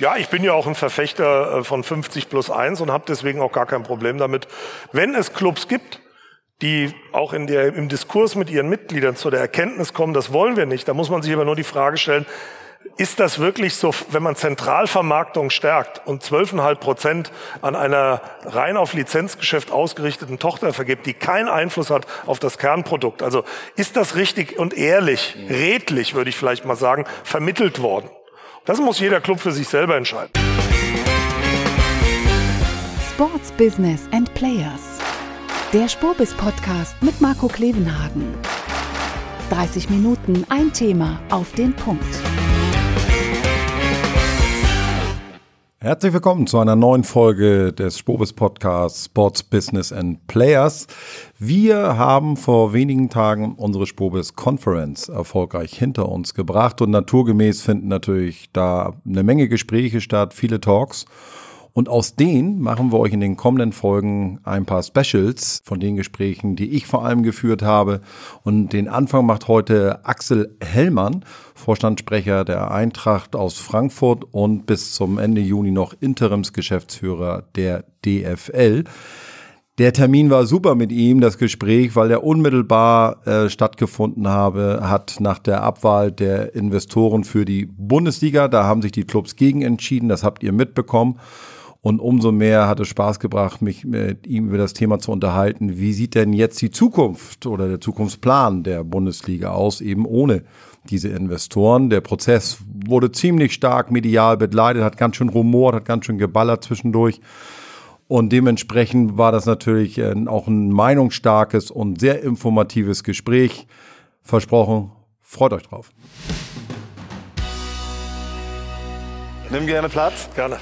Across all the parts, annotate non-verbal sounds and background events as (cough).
Ja, ich bin ja auch ein Verfechter äh, von 50 plus 1 und habe deswegen auch gar kein Problem damit, wenn es Clubs gibt, die auch in der, im Diskurs mit ihren Mitgliedern zu der Erkenntnis kommen, das wollen wir nicht. Da muss man sich aber nur die Frage stellen, ist das wirklich so, wenn man Zentralvermarktung stärkt und 12,5 Prozent an einer rein auf Lizenzgeschäft ausgerichteten Tochter vergibt, die keinen Einfluss hat auf das Kernprodukt? Also ist das richtig und ehrlich, redlich, würde ich vielleicht mal sagen, vermittelt worden? Das muss jeder Club für sich selber entscheiden. Sports Business and Players. Der Spurbis Podcast mit Marco Klevenhagen. 30 Minuten ein Thema auf den Punkt. Herzlich willkommen zu einer neuen Folge des Spobis Podcasts Sports Business and Players. Wir haben vor wenigen Tagen unsere Spobis Conference erfolgreich hinter uns gebracht und naturgemäß finden natürlich da eine Menge Gespräche statt, viele Talks. Und aus denen machen wir euch in den kommenden Folgen ein paar Specials von den Gesprächen, die ich vor allem geführt habe. Und den Anfang macht heute Axel Hellmann, Vorstandssprecher der Eintracht aus Frankfurt und bis zum Ende Juni noch Interimsgeschäftsführer der DFL. Der Termin war super mit ihm, das Gespräch, weil er unmittelbar äh, stattgefunden habe, hat nach der Abwahl der Investoren für die Bundesliga. Da haben sich die Clubs gegen entschieden, das habt ihr mitbekommen. Und umso mehr hat es Spaß gebracht, mich mit ihm über das Thema zu unterhalten. Wie sieht denn jetzt die Zukunft oder der Zukunftsplan der Bundesliga aus, eben ohne diese Investoren? Der Prozess wurde ziemlich stark medial begleitet, hat ganz schön rumort, hat ganz schön geballert zwischendurch. Und dementsprechend war das natürlich äh, auch ein meinungsstarkes und sehr informatives Gespräch. Versprochen, freut euch drauf. Nimm gerne Platz. Gerne.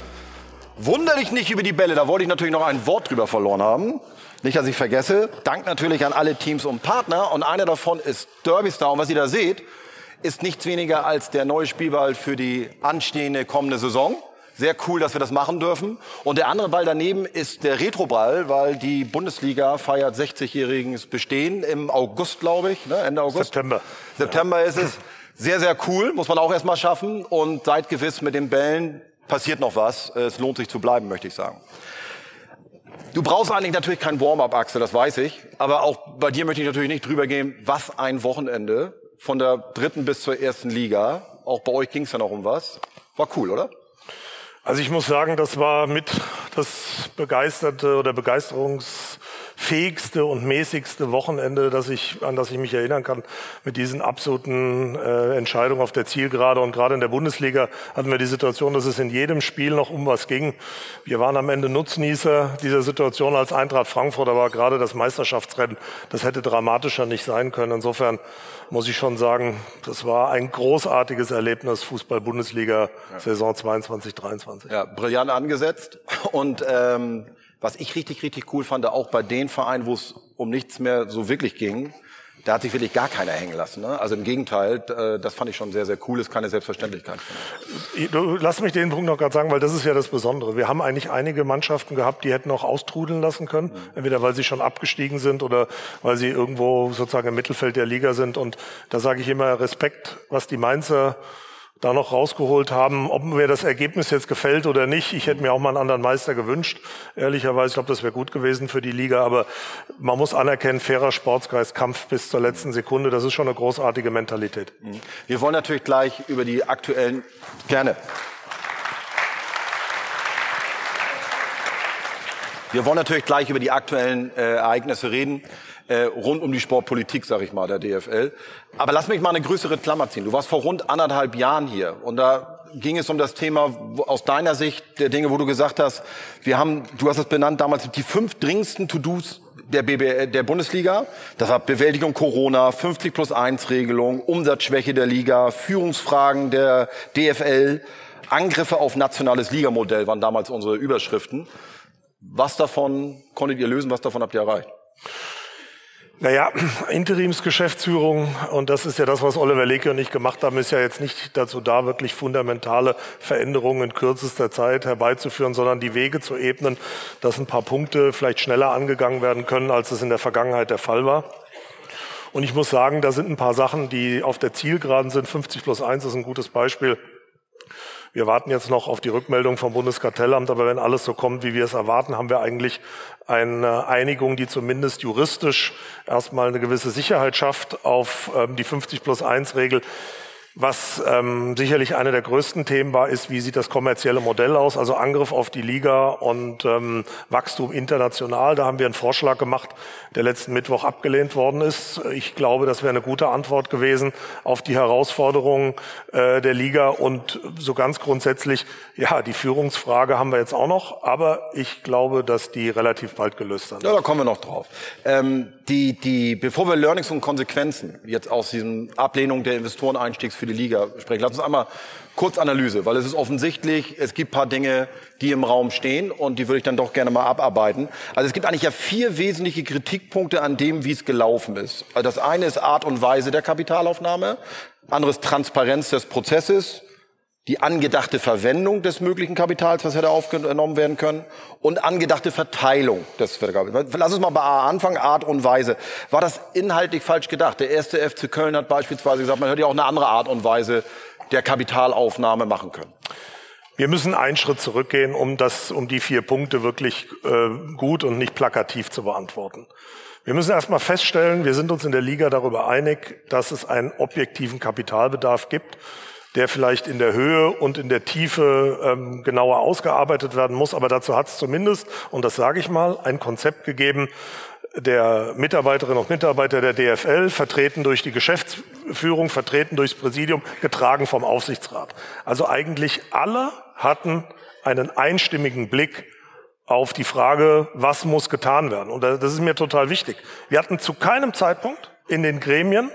Wunder dich nicht über die Bälle, da wollte ich natürlich noch ein Wort drüber verloren haben. Nicht, dass ich vergesse. Dank natürlich an alle Teams und Partner. Und einer davon ist Derby Star. Und was ihr da seht, ist nichts weniger als der neue Spielball für die anstehende kommende Saison. Sehr cool, dass wir das machen dürfen. Und der andere Ball daneben ist der Retroball, weil die Bundesliga feiert 60-jähriges Bestehen im August, glaube ich, ne? Ende August. September. September ist es. Sehr, sehr cool, muss man auch erstmal schaffen. Und seid gewiss, mit den Bällen passiert noch was. Es lohnt sich zu bleiben, möchte ich sagen. Du brauchst eigentlich natürlich kein Warm-up, Axel, das weiß ich. Aber auch bei dir möchte ich natürlich nicht drüber gehen, was ein Wochenende von der dritten bis zur ersten Liga. Auch bei euch ging es ja noch um was. War cool, oder? Also ich muss sagen, das war mit das begeisterte oder begeisterungsfähigste und mäßigste Wochenende, das ich, an das ich mich erinnern kann, mit diesen absoluten äh, Entscheidungen auf der Zielgerade. Und gerade in der Bundesliga hatten wir die Situation, dass es in jedem Spiel noch um was ging. Wir waren am Ende Nutznießer dieser Situation als Eintracht Frankfurt, aber gerade das Meisterschaftsrennen, das hätte dramatischer nicht sein können. Insofern muss ich schon sagen, das war ein großartiges Erlebnis Fußball-Bundesliga Saison 22, 23. Ja, brillant angesetzt. Und ähm, was ich richtig, richtig cool fand, auch bei den Vereinen, wo es um nichts mehr so wirklich ging, da hat sich wirklich gar keiner hängen lassen. Ne? Also im Gegenteil, äh, das fand ich schon sehr, sehr cool. Ist keine Selbstverständlichkeit. Du, lass mich den Punkt noch gerade sagen, weil das ist ja das Besondere. Wir haben eigentlich einige Mannschaften gehabt, die hätten auch austrudeln lassen können. Mhm. Entweder weil sie schon abgestiegen sind oder weil sie irgendwo sozusagen im Mittelfeld der Liga sind. Und da sage ich immer Respekt, was die Mainzer da noch rausgeholt haben. Ob mir das Ergebnis jetzt gefällt oder nicht, ich hätte mir auch mal einen anderen Meister gewünscht. Ehrlicherweise, ich glaube, das wäre gut gewesen für die Liga. Aber man muss anerkennen, fairer Sportsgeist, Kampf bis zur letzten Sekunde, das ist schon eine großartige Mentalität. Mhm. Wir wollen natürlich gleich über die aktuellen... Gerne. Wir wollen natürlich gleich über die aktuellen äh, Ereignisse reden äh, rund um die Sportpolitik, sag ich mal, der DFL. Aber lass mich mal eine größere Klammer ziehen. Du warst vor rund anderthalb Jahren hier und da ging es um das Thema aus deiner Sicht der Dinge, wo du gesagt hast, wir haben, du hast es benannt damals, die fünf dringendsten To-Dos der, BB, der Bundesliga. Das war Bewältigung Corona, 50 plus 1 Regelung, Umsatzschwäche der Liga, Führungsfragen der DFL, Angriffe auf nationales Ligamodell waren damals unsere Überschriften. Was davon konntet ihr lösen, was davon habt ihr erreicht? Naja, Interimsgeschäftsführung, und das ist ja das, was Oliver Leke und ich gemacht haben, ist ja jetzt nicht dazu da, wirklich fundamentale Veränderungen in kürzester Zeit herbeizuführen, sondern die Wege zu ebnen, dass ein paar Punkte vielleicht schneller angegangen werden können, als es in der Vergangenheit der Fall war. Und ich muss sagen, da sind ein paar Sachen, die auf der Zielgeraden sind. 50 plus 1 ist ein gutes Beispiel. Wir warten jetzt noch auf die Rückmeldung vom Bundeskartellamt, aber wenn alles so kommt, wie wir es erwarten, haben wir eigentlich eine Einigung, die zumindest juristisch erstmal eine gewisse Sicherheit schafft auf ähm, die 50 plus 1 Regel. Was ähm, sicherlich eine der größten Themen war, ist, wie sieht das kommerzielle Modell aus? Also Angriff auf die Liga und ähm, Wachstum international. Da haben wir einen Vorschlag gemacht, der letzten Mittwoch abgelehnt worden ist. Ich glaube, das wäre eine gute Antwort gewesen auf die Herausforderungen äh, der Liga. Und so ganz grundsätzlich, ja, die Führungsfrage haben wir jetzt auch noch. Aber ich glaube, dass die relativ bald gelöst sind. Ja, da kommen wir noch drauf. Ähm, die, die, bevor wir Learnings und Konsequenzen jetzt aus diesem Ablehnung der Investoreneinstiegs für die Liga sprechen. Lass uns einmal kurz Analyse, weil es ist offensichtlich, es gibt paar Dinge, die im Raum stehen und die würde ich dann doch gerne mal abarbeiten. Also es gibt eigentlich ja vier wesentliche Kritikpunkte an dem, wie es gelaufen ist. Also das eine ist Art und Weise der Kapitalaufnahme, anderes Transparenz des Prozesses, die angedachte Verwendung des möglichen Kapitals, was hätte aufgenommen werden können, und angedachte Verteilung des Kapitals. Lass uns mal bei A anfangen, Art und Weise. War das inhaltlich falsch gedacht? Der erste FC Köln hat beispielsweise gesagt, man hätte ja auch eine andere Art und Weise der Kapitalaufnahme machen können. Wir müssen einen Schritt zurückgehen, um das, um die vier Punkte wirklich äh, gut und nicht plakativ zu beantworten. Wir müssen erstmal feststellen, wir sind uns in der Liga darüber einig, dass es einen objektiven Kapitalbedarf gibt der vielleicht in der Höhe und in der Tiefe ähm, genauer ausgearbeitet werden muss. Aber dazu hat es zumindest, und das sage ich mal, ein Konzept gegeben, der Mitarbeiterinnen und Mitarbeiter der DFL, vertreten durch die Geschäftsführung, vertreten durchs Präsidium, getragen vom Aufsichtsrat. Also eigentlich alle hatten einen einstimmigen Blick auf die Frage, was muss getan werden. Und das ist mir total wichtig. Wir hatten zu keinem Zeitpunkt in den Gremien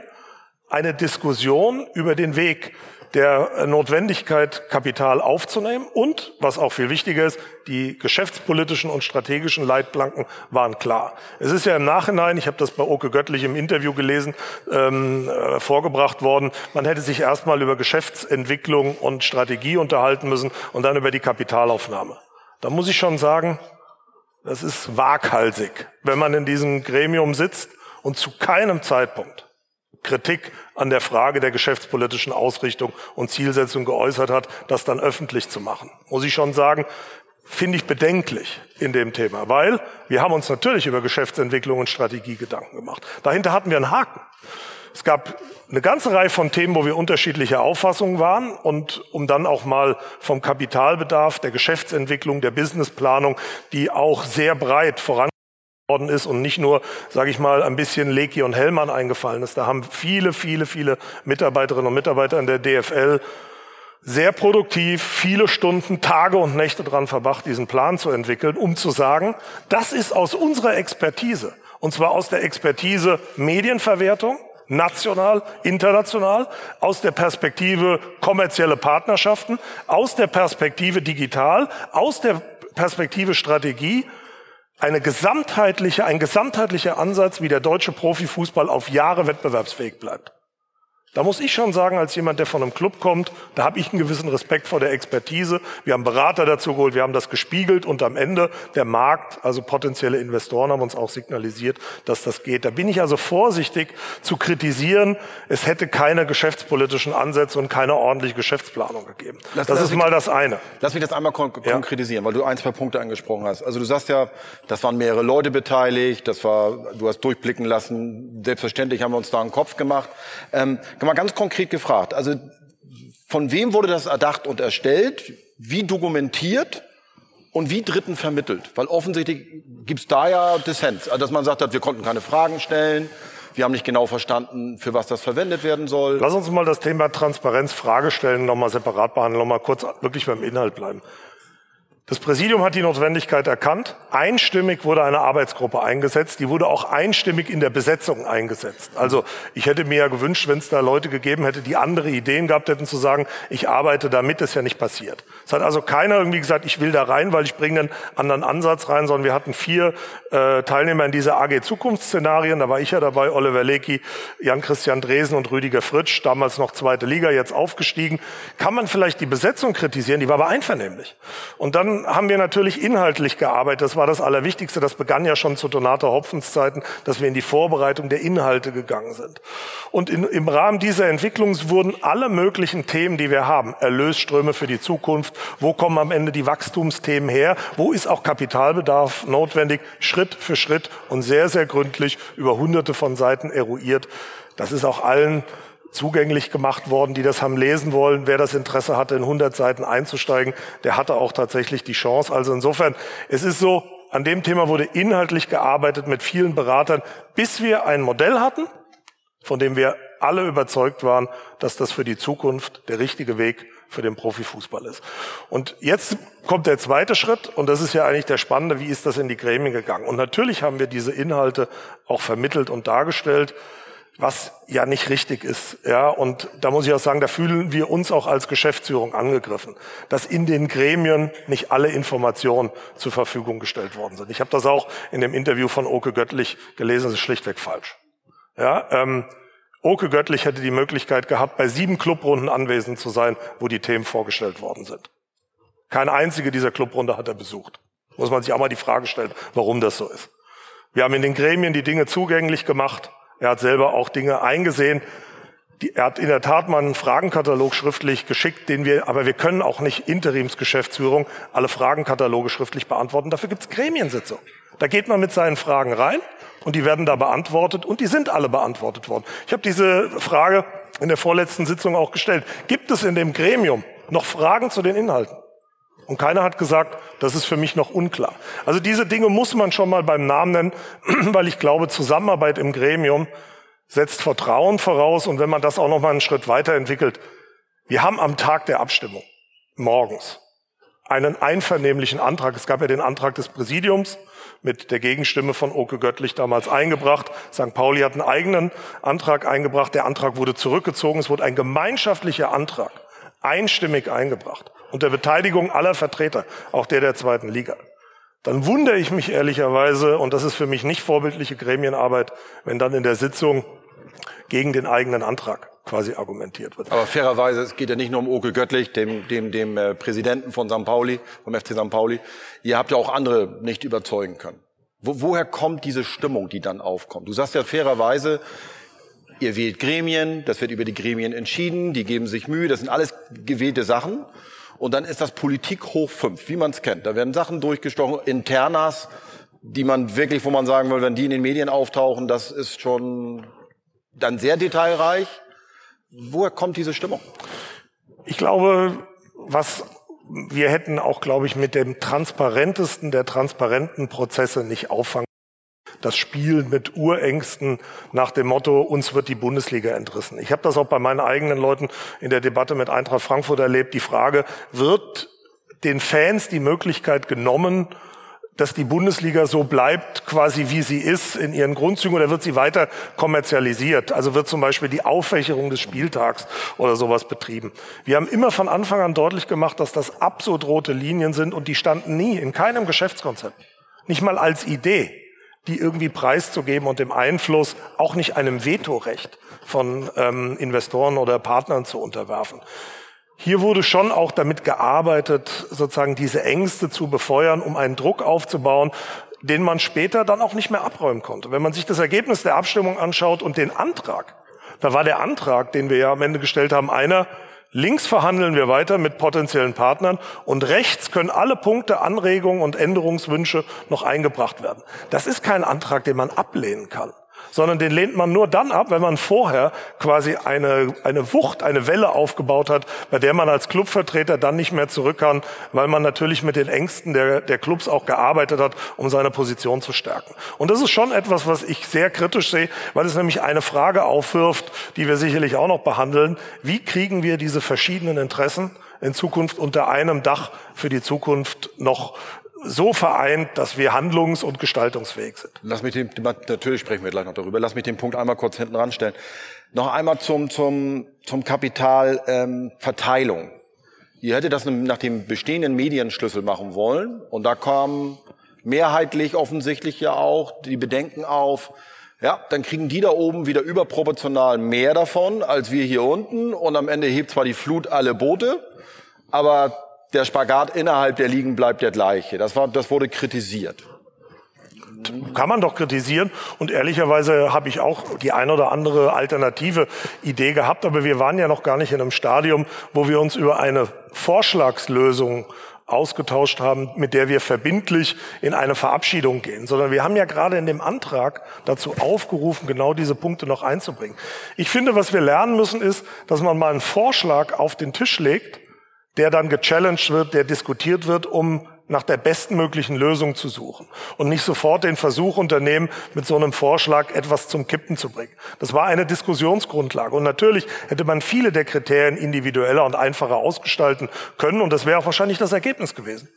eine Diskussion über den Weg, der Notwendigkeit, Kapital aufzunehmen und, was auch viel wichtiger ist, die geschäftspolitischen und strategischen Leitplanken waren klar. Es ist ja im Nachhinein, ich habe das bei Oke Göttlich im Interview gelesen, ähm, äh, vorgebracht worden, man hätte sich erstmal über Geschäftsentwicklung und Strategie unterhalten müssen und dann über die Kapitalaufnahme. Da muss ich schon sagen, das ist waghalsig, wenn man in diesem Gremium sitzt und zu keinem Zeitpunkt Kritik an der Frage der geschäftspolitischen Ausrichtung und Zielsetzung geäußert hat, das dann öffentlich zu machen. Muss ich schon sagen, finde ich bedenklich in dem Thema, weil wir haben uns natürlich über Geschäftsentwicklung und Strategie Gedanken gemacht. Dahinter hatten wir einen Haken. Es gab eine ganze Reihe von Themen, wo wir unterschiedlicher Auffassung waren und um dann auch mal vom Kapitalbedarf, der Geschäftsentwicklung, der Businessplanung, die auch sehr breit voran worden ist und nicht nur, sage ich mal, ein bisschen Leki und Hellmann eingefallen ist. Da haben viele, viele, viele Mitarbeiterinnen und Mitarbeiter in der DFL sehr produktiv viele Stunden, Tage und Nächte dran verbracht, diesen Plan zu entwickeln, um zu sagen, das ist aus unserer Expertise, und zwar aus der Expertise Medienverwertung, national, international, aus der Perspektive kommerzielle Partnerschaften, aus der Perspektive digital, aus der Perspektive Strategie, eine gesamtheitliche, ein gesamtheitlicher Ansatz, wie der deutsche Profifußball auf Jahre wettbewerbsfähig bleibt. Da muss ich schon sagen, als jemand, der von einem Club kommt, da habe ich einen gewissen Respekt vor der Expertise. Wir haben Berater dazu geholt, wir haben das gespiegelt und am Ende der Markt, also potenzielle Investoren haben uns auch signalisiert, dass das geht. Da bin ich also vorsichtig zu kritisieren, es hätte keine geschäftspolitischen Ansätze und keine ordentliche Geschäftsplanung gegeben. Lass, das lass ist mich, mal das eine. Lass mich das einmal kon ja. konkretisieren, weil du ein, zwei Punkte angesprochen hast. Also du sagst ja, das waren mehrere Leute beteiligt, das war, du hast durchblicken lassen, selbstverständlich haben wir uns da einen Kopf gemacht. Ähm, mal ganz konkret gefragt, also von wem wurde das erdacht und erstellt? Wie dokumentiert? Und wie Dritten vermittelt? Weil offensichtlich gibt's da ja Dissens. Also dass man sagt, wir konnten keine Fragen stellen, wir haben nicht genau verstanden, für was das verwendet werden soll. Lass uns mal das Thema Transparenz, Fragestellen nochmal separat behandeln, nochmal kurz wirklich beim Inhalt bleiben. Das Präsidium hat die Notwendigkeit erkannt. Einstimmig wurde eine Arbeitsgruppe eingesetzt. Die wurde auch einstimmig in der Besetzung eingesetzt. Also ich hätte mir ja gewünscht, wenn es da Leute gegeben hätte, die andere Ideen gehabt hätten, zu sagen, ich arbeite damit, ist ja nicht passiert. Es hat also keiner irgendwie gesagt, ich will da rein, weil ich bringe einen anderen Ansatz rein, sondern wir hatten vier äh, Teilnehmer in dieser AG Zukunftsszenarien. Da war ich ja dabei, Oliver Lecky, Jan-Christian Dresen und Rüdiger Fritsch, damals noch zweite Liga, jetzt aufgestiegen. Kann man vielleicht die Besetzung kritisieren, die war aber einvernehmlich. Und dann haben wir natürlich inhaltlich gearbeitet. Das war das Allerwichtigste. Das begann ja schon zu Donata Hopfens Zeiten, dass wir in die Vorbereitung der Inhalte gegangen sind. Und in, im Rahmen dieser Entwicklung wurden alle möglichen Themen, die wir haben, Erlösströme für die Zukunft, wo kommen am Ende die Wachstumsthemen her, wo ist auch Kapitalbedarf notwendig, Schritt für Schritt und sehr, sehr gründlich über hunderte von Seiten eruiert. Das ist auch allen zugänglich gemacht worden, die das haben lesen wollen. Wer das Interesse hatte, in 100 Seiten einzusteigen, der hatte auch tatsächlich die Chance. Also insofern, es ist so, an dem Thema wurde inhaltlich gearbeitet mit vielen Beratern, bis wir ein Modell hatten, von dem wir alle überzeugt waren, dass das für die Zukunft der richtige Weg für den Profifußball ist. Und jetzt kommt der zweite Schritt und das ist ja eigentlich der spannende, wie ist das in die Gremien gegangen? Und natürlich haben wir diese Inhalte auch vermittelt und dargestellt was ja nicht richtig ist. Ja, und da muss ich auch sagen, da fühlen wir uns auch als Geschäftsführung angegriffen, dass in den Gremien nicht alle Informationen zur Verfügung gestellt worden sind. Ich habe das auch in dem Interview von Oke Göttlich gelesen, das ist schlichtweg falsch. Ja, ähm, Oke Göttlich hätte die Möglichkeit gehabt, bei sieben Clubrunden anwesend zu sein, wo die Themen vorgestellt worden sind. Keine einzige dieser Clubrunde hat er besucht. Muss man sich auch mal die Frage stellen, warum das so ist. Wir haben in den Gremien die Dinge zugänglich gemacht. Er hat selber auch Dinge eingesehen. Er hat in der Tat mal einen Fragenkatalog schriftlich geschickt, den wir, aber wir können auch nicht Interimsgeschäftsführung alle Fragenkataloge schriftlich beantworten. Dafür gibt es Gremiensitzungen. Da geht man mit seinen Fragen rein und die werden da beantwortet und die sind alle beantwortet worden. Ich habe diese Frage in der vorletzten Sitzung auch gestellt. Gibt es in dem Gremium noch Fragen zu den Inhalten? Und keiner hat gesagt, das ist für mich noch unklar. Also diese Dinge muss man schon mal beim Namen nennen, (clears throat) weil ich glaube, Zusammenarbeit im Gremium setzt Vertrauen voraus. Und wenn man das auch noch mal einen Schritt weiterentwickelt, wir haben am Tag der Abstimmung morgens einen einvernehmlichen Antrag. Es gab ja den Antrag des Präsidiums mit der Gegenstimme von Oke Göttlich damals eingebracht. St. Pauli hat einen eigenen Antrag eingebracht. Der Antrag wurde zurückgezogen. Es wurde ein gemeinschaftlicher Antrag einstimmig eingebracht unter Beteiligung aller Vertreter, auch der der zweiten Liga. Dann wundere ich mich ehrlicherweise, und das ist für mich nicht vorbildliche Gremienarbeit, wenn dann in der Sitzung gegen den eigenen Antrag quasi argumentiert wird. Aber fairerweise, es geht ja nicht nur um Oke Göttlich, dem, dem, dem äh, Präsidenten von St. Pauli, vom FC St. Pauli. Ihr habt ja auch andere nicht überzeugen können. Wo, woher kommt diese Stimmung, die dann aufkommt? Du sagst ja fairerweise, ihr wählt Gremien, das wird über die Gremien entschieden, die geben sich Mühe, das sind alles gewählte Sachen. Und dann ist das Politik hoch fünf, wie man es kennt. Da werden Sachen durchgestochen, Internas, die man wirklich, wo man sagen will, wenn die in den Medien auftauchen, das ist schon dann sehr detailreich. Woher kommt diese Stimmung? Ich glaube, was wir hätten auch, glaube ich, mit dem transparentesten der transparenten Prozesse nicht auffangen das Spiel mit Urängsten nach dem Motto, uns wird die Bundesliga entrissen. Ich habe das auch bei meinen eigenen Leuten in der Debatte mit Eintracht Frankfurt erlebt. Die Frage, wird den Fans die Möglichkeit genommen, dass die Bundesliga so bleibt, quasi wie sie ist in ihren Grundzügen, oder wird sie weiter kommerzialisiert? Also wird zum Beispiel die Auffächerung des Spieltags oder sowas betrieben. Wir haben immer von Anfang an deutlich gemacht, dass das absurd rote Linien sind und die standen nie in keinem Geschäftskonzept. Nicht mal als Idee die irgendwie preiszugeben und dem Einfluss auch nicht einem Vetorecht von ähm, Investoren oder Partnern zu unterwerfen. Hier wurde schon auch damit gearbeitet, sozusagen diese Ängste zu befeuern, um einen Druck aufzubauen, den man später dann auch nicht mehr abräumen konnte. Wenn man sich das Ergebnis der Abstimmung anschaut und den Antrag, da war der Antrag, den wir ja am Ende gestellt haben, einer, Links verhandeln wir weiter mit potenziellen Partnern und rechts können alle Punkte, Anregungen und Änderungswünsche noch eingebracht werden. Das ist kein Antrag, den man ablehnen kann sondern den lehnt man nur dann ab, wenn man vorher quasi eine, eine Wucht, eine Welle aufgebaut hat, bei der man als Clubvertreter dann nicht mehr zurück kann, weil man natürlich mit den Ängsten der, der Clubs auch gearbeitet hat, um seine Position zu stärken. Und das ist schon etwas, was ich sehr kritisch sehe, weil es nämlich eine Frage aufwirft, die wir sicherlich auch noch behandeln. Wie kriegen wir diese verschiedenen Interessen in Zukunft unter einem Dach für die Zukunft noch so vereint, dass wir handlungs- und gestaltungsfähig sind. Lass mich den, natürlich sprechen wir gleich noch darüber. Lass mich den Punkt einmal kurz hinten ranstellen. Noch einmal zum, zum, zum Kapitalverteilung. Ähm, Ihr hättet das nach dem bestehenden Medienschlüssel machen wollen. Und da kam mehrheitlich offensichtlich ja auch die Bedenken auf, ja, dann kriegen die da oben wieder überproportional mehr davon als wir hier unten. Und am Ende hebt zwar die Flut alle Boote, aber der Spagat innerhalb der Ligen bleibt der gleiche. Das, war, das wurde kritisiert. Kann man doch kritisieren. Und ehrlicherweise habe ich auch die ein oder andere alternative Idee gehabt. Aber wir waren ja noch gar nicht in einem Stadium, wo wir uns über eine Vorschlagslösung ausgetauscht haben, mit der wir verbindlich in eine Verabschiedung gehen, sondern wir haben ja gerade in dem Antrag dazu aufgerufen, genau diese Punkte noch einzubringen. Ich finde, was wir lernen müssen, ist, dass man mal einen Vorschlag auf den Tisch legt, der dann gechallenged wird, der diskutiert wird, um nach der bestmöglichen Lösung zu suchen und nicht sofort den Versuch unternehmen, mit so einem Vorschlag etwas zum Kippen zu bringen. Das war eine Diskussionsgrundlage. Und natürlich hätte man viele der Kriterien individueller und einfacher ausgestalten können und das wäre auch wahrscheinlich das Ergebnis gewesen.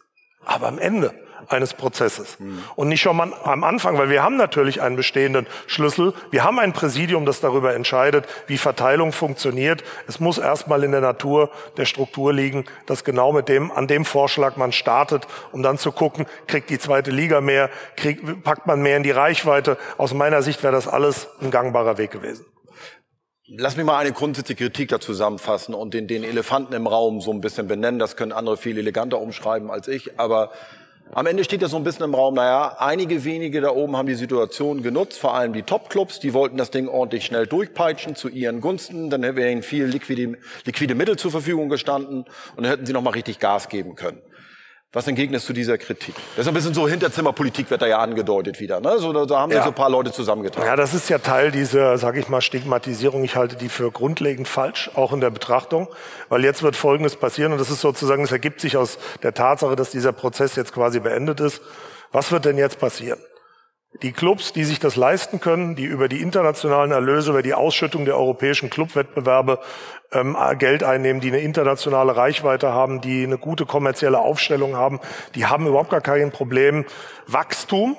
Aber am Ende eines Prozesses. Mhm. Und nicht schon mal am Anfang, weil wir haben natürlich einen bestehenden Schlüssel. Wir haben ein Präsidium, das darüber entscheidet, wie Verteilung funktioniert. Es muss erstmal in der Natur der Struktur liegen, dass genau mit dem, an dem Vorschlag man startet, um dann zu gucken, kriegt die zweite Liga mehr, kriegt, packt man mehr in die Reichweite. Aus meiner Sicht wäre das alles ein gangbarer Weg gewesen. Lass mich mal eine grundsätzliche Kritik da zusammenfassen und den, den Elefanten im Raum so ein bisschen benennen. Das können andere viel eleganter umschreiben als ich. Aber am Ende steht ja so ein bisschen im Raum, naja, einige wenige da oben haben die Situation genutzt, vor allem die Top-Clubs, die wollten das Ding ordentlich schnell durchpeitschen zu ihren Gunsten, dann wäre ihnen viel liquide, liquide Mittel zur Verfügung gestanden und dann hätten sie noch mal richtig Gas geben können. Was entgegnest du dieser Kritik? Das ist ein bisschen so Hinterzimmerpolitik wird da ja angedeutet wieder. Ne? So, da haben sich ja. so ein paar Leute zusammengetragen. Ja, das ist ja Teil dieser, sage ich mal, Stigmatisierung. Ich halte die für grundlegend falsch, auch in der Betrachtung, weil jetzt wird Folgendes passieren und das ist sozusagen, es ergibt sich aus der Tatsache, dass dieser Prozess jetzt quasi beendet ist. Was wird denn jetzt passieren? Die Clubs, die sich das leisten können, die über die internationalen Erlöse, über die Ausschüttung der europäischen Clubwettbewerbe ähm, Geld einnehmen, die eine internationale Reichweite haben, die eine gute kommerzielle Aufstellung haben, die haben überhaupt gar kein Problem, Wachstum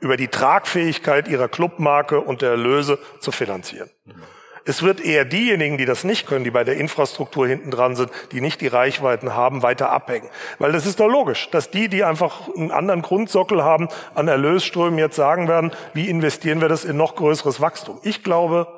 über die Tragfähigkeit ihrer Clubmarke und der Erlöse zu finanzieren. Es wird eher diejenigen, die das nicht können, die bei der Infrastruktur hinten dran sind, die nicht die Reichweiten haben, weiter abhängen. Weil das ist doch logisch, dass die, die einfach einen anderen Grundsockel haben an Erlösströmen, jetzt sagen werden, wie investieren wir das in noch größeres Wachstum. Ich glaube,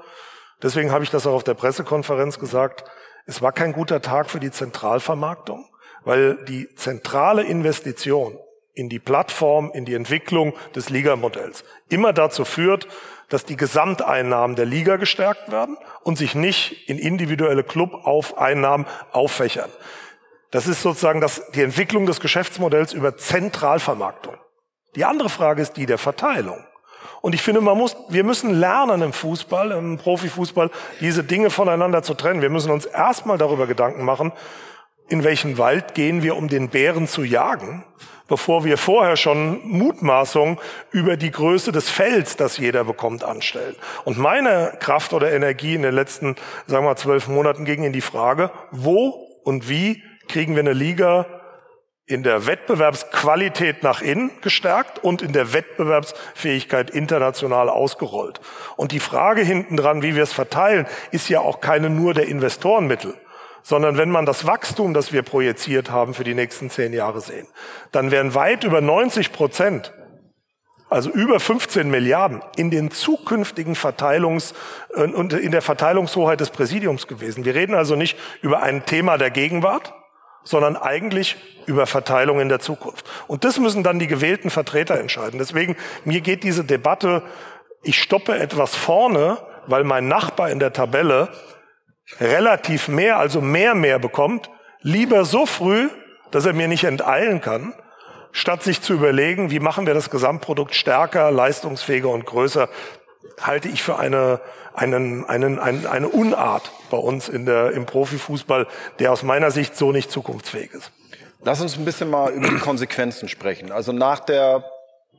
deswegen habe ich das auch auf der Pressekonferenz gesagt, es war kein guter Tag für die Zentralvermarktung, weil die zentrale Investition in die Plattform, in die Entwicklung des Ligamodells immer dazu führt, dass die Gesamteinnahmen der Liga gestärkt werden und sich nicht in individuelle Club-Einnahmen auffächern. Das ist sozusagen das, die Entwicklung des Geschäftsmodells über Zentralvermarktung. Die andere Frage ist die der Verteilung. Und ich finde, man muss, wir müssen lernen im Fußball, im Profifußball, diese Dinge voneinander zu trennen. Wir müssen uns erstmal darüber Gedanken machen, in welchen Wald gehen wir, um den Bären zu jagen bevor wir vorher schon Mutmaßungen über die Größe des Felds, das jeder bekommt, anstellen. Und meine Kraft oder Energie in den letzten, sagen wir mal, zwölf Monaten ging in die Frage, wo und wie kriegen wir eine Liga in der Wettbewerbsqualität nach innen gestärkt und in der Wettbewerbsfähigkeit international ausgerollt. Und die Frage hinten dran, wie wir es verteilen, ist ja auch keine nur der Investorenmittel sondern wenn man das Wachstum, das wir projiziert haben für die nächsten zehn Jahre sehen, dann wären weit über 90 Prozent, also über 15 Milliarden, in den zukünftigen Verteilungs- und in der Verteilungshoheit des Präsidiums gewesen. Wir reden also nicht über ein Thema der Gegenwart, sondern eigentlich über Verteilung in der Zukunft. Und das müssen dann die gewählten Vertreter entscheiden. Deswegen, mir geht diese Debatte, ich stoppe etwas vorne, weil mein Nachbar in der Tabelle relativ mehr, also mehr mehr bekommt, lieber so früh, dass er mir nicht enteilen kann, statt sich zu überlegen, wie machen wir das Gesamtprodukt stärker, leistungsfähiger und größer, halte ich für eine, einen, einen, eine, eine Unart bei uns in der, im Profifußball, der aus meiner Sicht so nicht zukunftsfähig ist. Lass uns ein bisschen mal über die Konsequenzen sprechen. Also nach der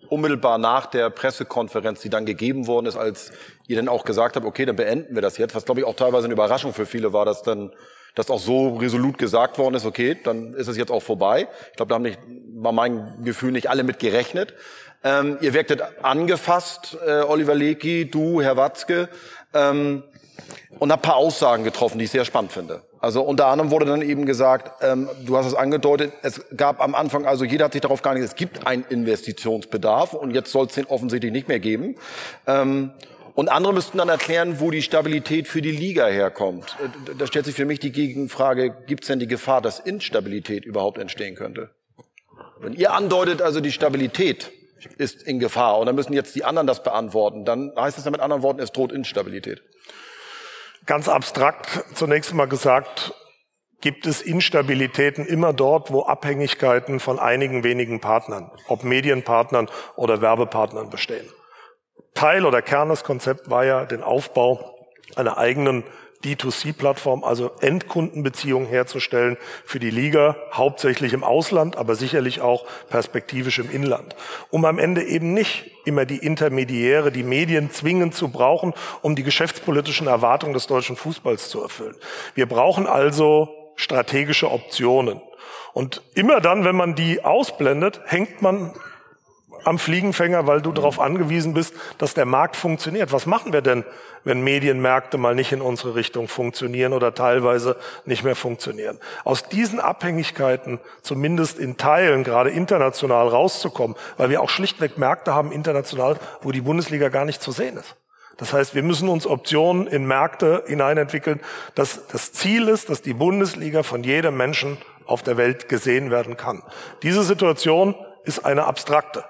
unmittelbar nach der Pressekonferenz, die dann gegeben worden ist, als ihr dann auch gesagt habt, okay, dann beenden wir das jetzt, was glaube ich auch teilweise eine Überraschung für viele war, dass dann das auch so resolut gesagt worden ist, okay, dann ist es jetzt auch vorbei. Ich glaube, da haben nicht, war mein Gefühl, nicht alle mit gerechnet. Ähm, ihr wirktet angefasst, äh, Oliver Lecky, du, Herr Watzke, ähm, und habt paar Aussagen getroffen, die ich sehr spannend finde. Also unter anderem wurde dann eben gesagt, ähm, du hast es angedeutet, es gab am Anfang, also jeder hat sich darauf geeinigt, es gibt einen Investitionsbedarf und jetzt soll es den offensichtlich nicht mehr geben. Ähm, Und andere müssten dann erklären, wo die Stabilität für die Liga herkommt. Äh, da stellt sich für mich die Gegenfrage, gibt es denn die Gefahr, dass Instabilität überhaupt entstehen könnte? Wenn ihr andeutet, also die Stabilität ist in Gefahr und dann müssen jetzt die anderen das beantworten, dann heißt es ja mit anderen Worten, es droht Instabilität. Ganz abstrakt zunächst mal gesagt, gibt es Instabilitäten immer dort, wo Abhängigkeiten von einigen wenigen Partnern, ob Medienpartnern oder Werbepartnern bestehen. Teil oder Kern des Konzepts war ja den Aufbau einer eigenen D2C-Plattform, also Endkundenbeziehungen herzustellen für die Liga, hauptsächlich im Ausland, aber sicherlich auch perspektivisch im Inland, um am Ende eben nicht immer die Intermediäre, die Medien zwingend zu brauchen, um die geschäftspolitischen Erwartungen des deutschen Fußballs zu erfüllen. Wir brauchen also strategische Optionen. Und immer dann, wenn man die ausblendet, hängt man am Fliegenfänger, weil du darauf angewiesen bist, dass der Markt funktioniert. Was machen wir denn, wenn Medienmärkte mal nicht in unsere Richtung funktionieren oder teilweise nicht mehr funktionieren? Aus diesen Abhängigkeiten, zumindest in Teilen, gerade international rauszukommen, weil wir auch schlichtweg Märkte haben international, wo die Bundesliga gar nicht zu sehen ist. Das heißt, wir müssen uns Optionen in Märkte hineinentwickeln, dass das Ziel ist, dass die Bundesliga von jedem Menschen auf der Welt gesehen werden kann. Diese Situation ist eine abstrakte.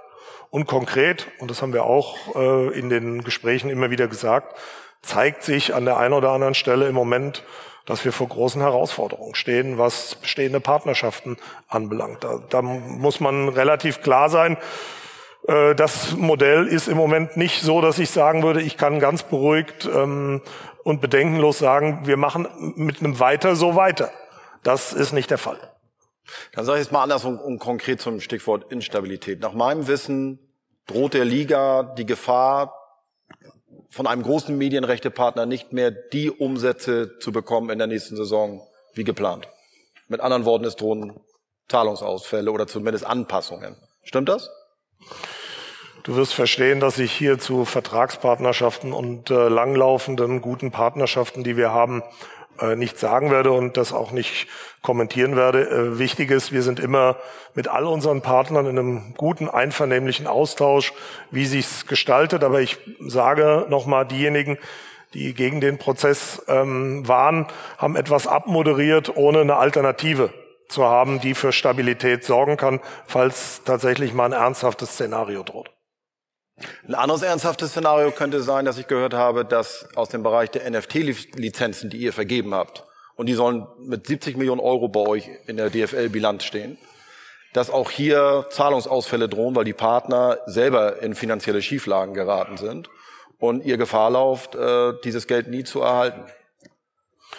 Und konkret, und das haben wir auch äh, in den Gesprächen immer wieder gesagt, zeigt sich an der einen oder anderen Stelle im Moment, dass wir vor großen Herausforderungen stehen, was bestehende Partnerschaften anbelangt. Da, da muss man relativ klar sein. Äh, das Modell ist im Moment nicht so, dass ich sagen würde, ich kann ganz beruhigt ähm, und bedenkenlos sagen, wir machen mit einem Weiter so weiter. Das ist nicht der Fall. Dann sage ich es mal anders und, und konkret zum Stichwort Instabilität. Nach meinem Wissen droht der Liga die Gefahr, von einem großen Medienrechtepartner nicht mehr die Umsätze zu bekommen in der nächsten Saison wie geplant. Mit anderen Worten, es drohen Zahlungsausfälle oder zumindest Anpassungen. Stimmt das? Du wirst verstehen, dass ich hier zu Vertragspartnerschaften und äh, langlaufenden guten Partnerschaften, die wir haben, äh, nicht sagen werde und das auch nicht kommentieren werde. Äh, wichtig ist, wir sind immer mit all unseren Partnern in einem guten, einvernehmlichen Austausch, wie sich's gestaltet. Aber ich sage nochmal, diejenigen, die gegen den Prozess ähm, waren, haben etwas abmoderiert, ohne eine Alternative zu haben, die für Stabilität sorgen kann, falls tatsächlich mal ein ernsthaftes Szenario droht. Ein anderes ernsthaftes Szenario könnte sein, dass ich gehört habe, dass aus dem Bereich der NFT-Lizenzen, die ihr vergeben habt, und die sollen mit 70 Millionen Euro bei euch in der DFL-Bilanz stehen, dass auch hier Zahlungsausfälle drohen, weil die Partner selber in finanzielle Schieflagen geraten sind und ihr Gefahr lauft, äh, dieses Geld nie zu erhalten.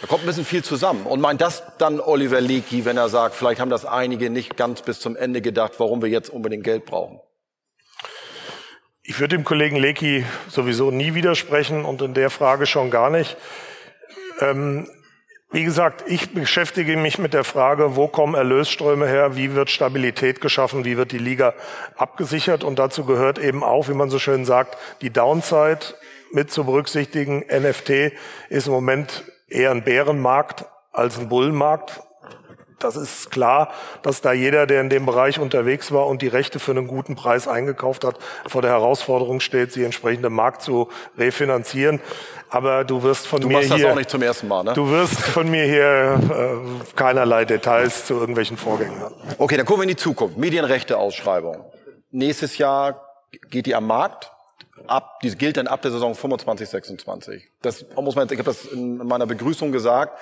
Da kommt ein bisschen viel zusammen. Und meint das dann Oliver Lecky, wenn er sagt, vielleicht haben das einige nicht ganz bis zum Ende gedacht, warum wir jetzt unbedingt Geld brauchen? Ich würde dem Kollegen Lecky sowieso nie widersprechen und in der Frage schon gar nicht. Ähm, wie gesagt, ich beschäftige mich mit der Frage, wo kommen Erlösströme her, wie wird Stabilität geschaffen, wie wird die Liga abgesichert und dazu gehört eben auch, wie man so schön sagt, die Downside mit zu berücksichtigen. NFT ist im Moment eher ein Bärenmarkt als ein Bullenmarkt das ist klar, dass da jeder, der in dem Bereich unterwegs war und die Rechte für einen guten Preis eingekauft hat, vor der Herausforderung steht, sie entsprechend im Markt zu refinanzieren. Aber du wirst von du mir hier, das auch nicht zum ersten Mal, ne? Du wirst von mir hier äh, keinerlei Details zu irgendwelchen Vorgängen haben. Okay, dann gucken wir in die Zukunft. Medienrechte-Ausschreibung. Nächstes Jahr geht die am Markt. Ab, die gilt dann ab der Saison 25, 26. Das muss man ich habe das in meiner Begrüßung gesagt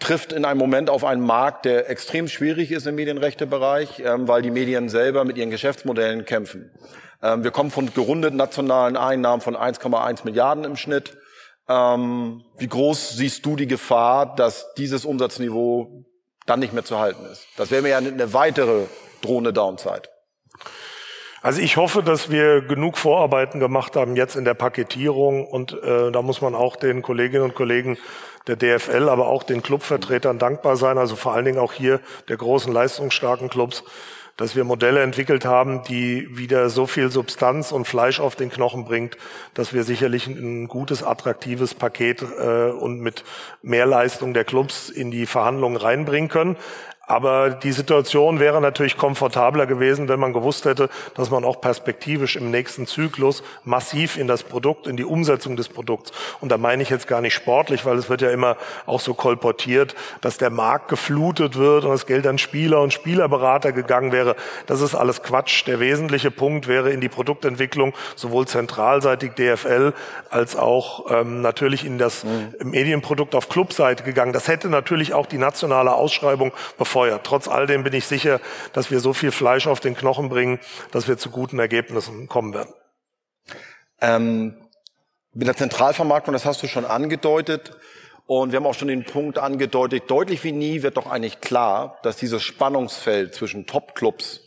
trifft in einem Moment auf einen Markt, der extrem schwierig ist im Medienrechtebereich, ähm, weil die Medien selber mit ihren Geschäftsmodellen kämpfen. Ähm, wir kommen von gerundeten nationalen Einnahmen von 1,1 Milliarden im Schnitt. Ähm, wie groß siehst du die Gefahr, dass dieses Umsatzniveau dann nicht mehr zu halten ist? Das wäre mir ja eine weitere drohende Downside. Also ich hoffe, dass wir genug Vorarbeiten gemacht haben jetzt in der Paketierung und äh, da muss man auch den Kolleginnen und Kollegen der DFL, aber auch den Clubvertretern dankbar sein, also vor allen Dingen auch hier der großen leistungsstarken Clubs, dass wir Modelle entwickelt haben, die wieder so viel Substanz und Fleisch auf den Knochen bringt, dass wir sicherlich ein gutes, attraktives Paket äh, und mit mehr Leistung der Clubs in die Verhandlungen reinbringen. Aber die Situation wäre natürlich komfortabler gewesen, wenn man gewusst hätte, dass man auch perspektivisch im nächsten Zyklus massiv in das Produkt, in die Umsetzung des Produkts. Und da meine ich jetzt gar nicht sportlich, weil es wird ja immer auch so kolportiert, dass der Markt geflutet wird und das Geld an Spieler und Spielerberater gegangen wäre. Das ist alles Quatsch. Der wesentliche Punkt wäre in die Produktentwicklung sowohl zentralseitig DFL als auch ähm, natürlich in das mhm. Medienprodukt auf Clubseite gegangen. Das hätte natürlich auch die nationale Ausschreibung bevor befeuert. Trotz all dem bin ich sicher, dass wir so viel Fleisch auf den Knochen bringen, dass wir zu guten Ergebnissen kommen werden. Ähm, mit der Zentralvermarktung, das hast du schon angedeutet. Und wir haben auch schon den Punkt angedeutet, deutlich wie nie wird doch eigentlich klar, dass dieses Spannungsfeld zwischen Top-Clubs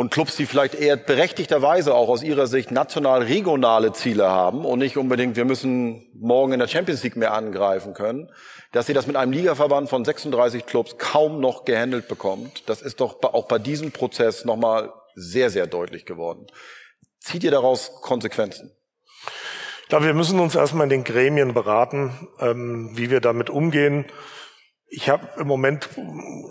und Clubs, die vielleicht eher berechtigterweise auch aus ihrer Sicht national-regionale Ziele haben und nicht unbedingt, wir müssen morgen in der Champions League mehr angreifen können, dass sie das mit einem Ligaverband von 36 Clubs kaum noch gehandelt bekommt. Das ist doch auch bei diesem Prozess nochmal sehr, sehr deutlich geworden. Zieht ihr daraus Konsequenzen? Ich glaube, wir müssen uns erstmal in den Gremien beraten, ähm, wie wir damit umgehen. Ich habe im Moment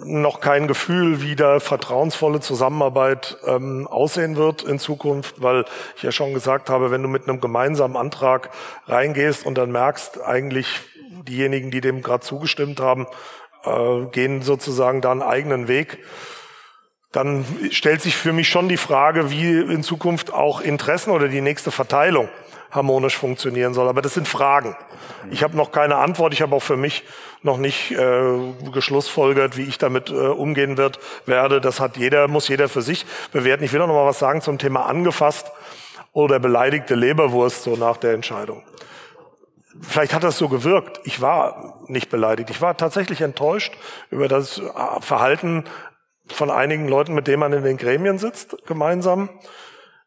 noch kein Gefühl, wie da vertrauensvolle Zusammenarbeit ähm, aussehen wird in Zukunft, weil ich ja schon gesagt habe, wenn du mit einem gemeinsamen Antrag reingehst und dann merkst, eigentlich diejenigen, die dem gerade zugestimmt haben, äh, gehen sozusagen da einen eigenen Weg. Dann stellt sich für mich schon die Frage, wie in Zukunft auch Interessen oder die nächste Verteilung harmonisch funktionieren soll. Aber das sind Fragen. Ich habe noch keine Antwort. Ich habe auch für mich noch nicht äh, geschlussfolgert, wie ich damit äh, umgehen wird, werde. Das hat jeder, muss jeder für sich bewerten. Ich will noch mal was sagen zum Thema angefasst oder beleidigte Leberwurst so nach der Entscheidung vielleicht hat das so gewirkt. Ich war nicht beleidigt. Ich war tatsächlich enttäuscht über das äh, Verhalten von einigen Leuten, mit denen man in den Gremien sitzt, gemeinsam.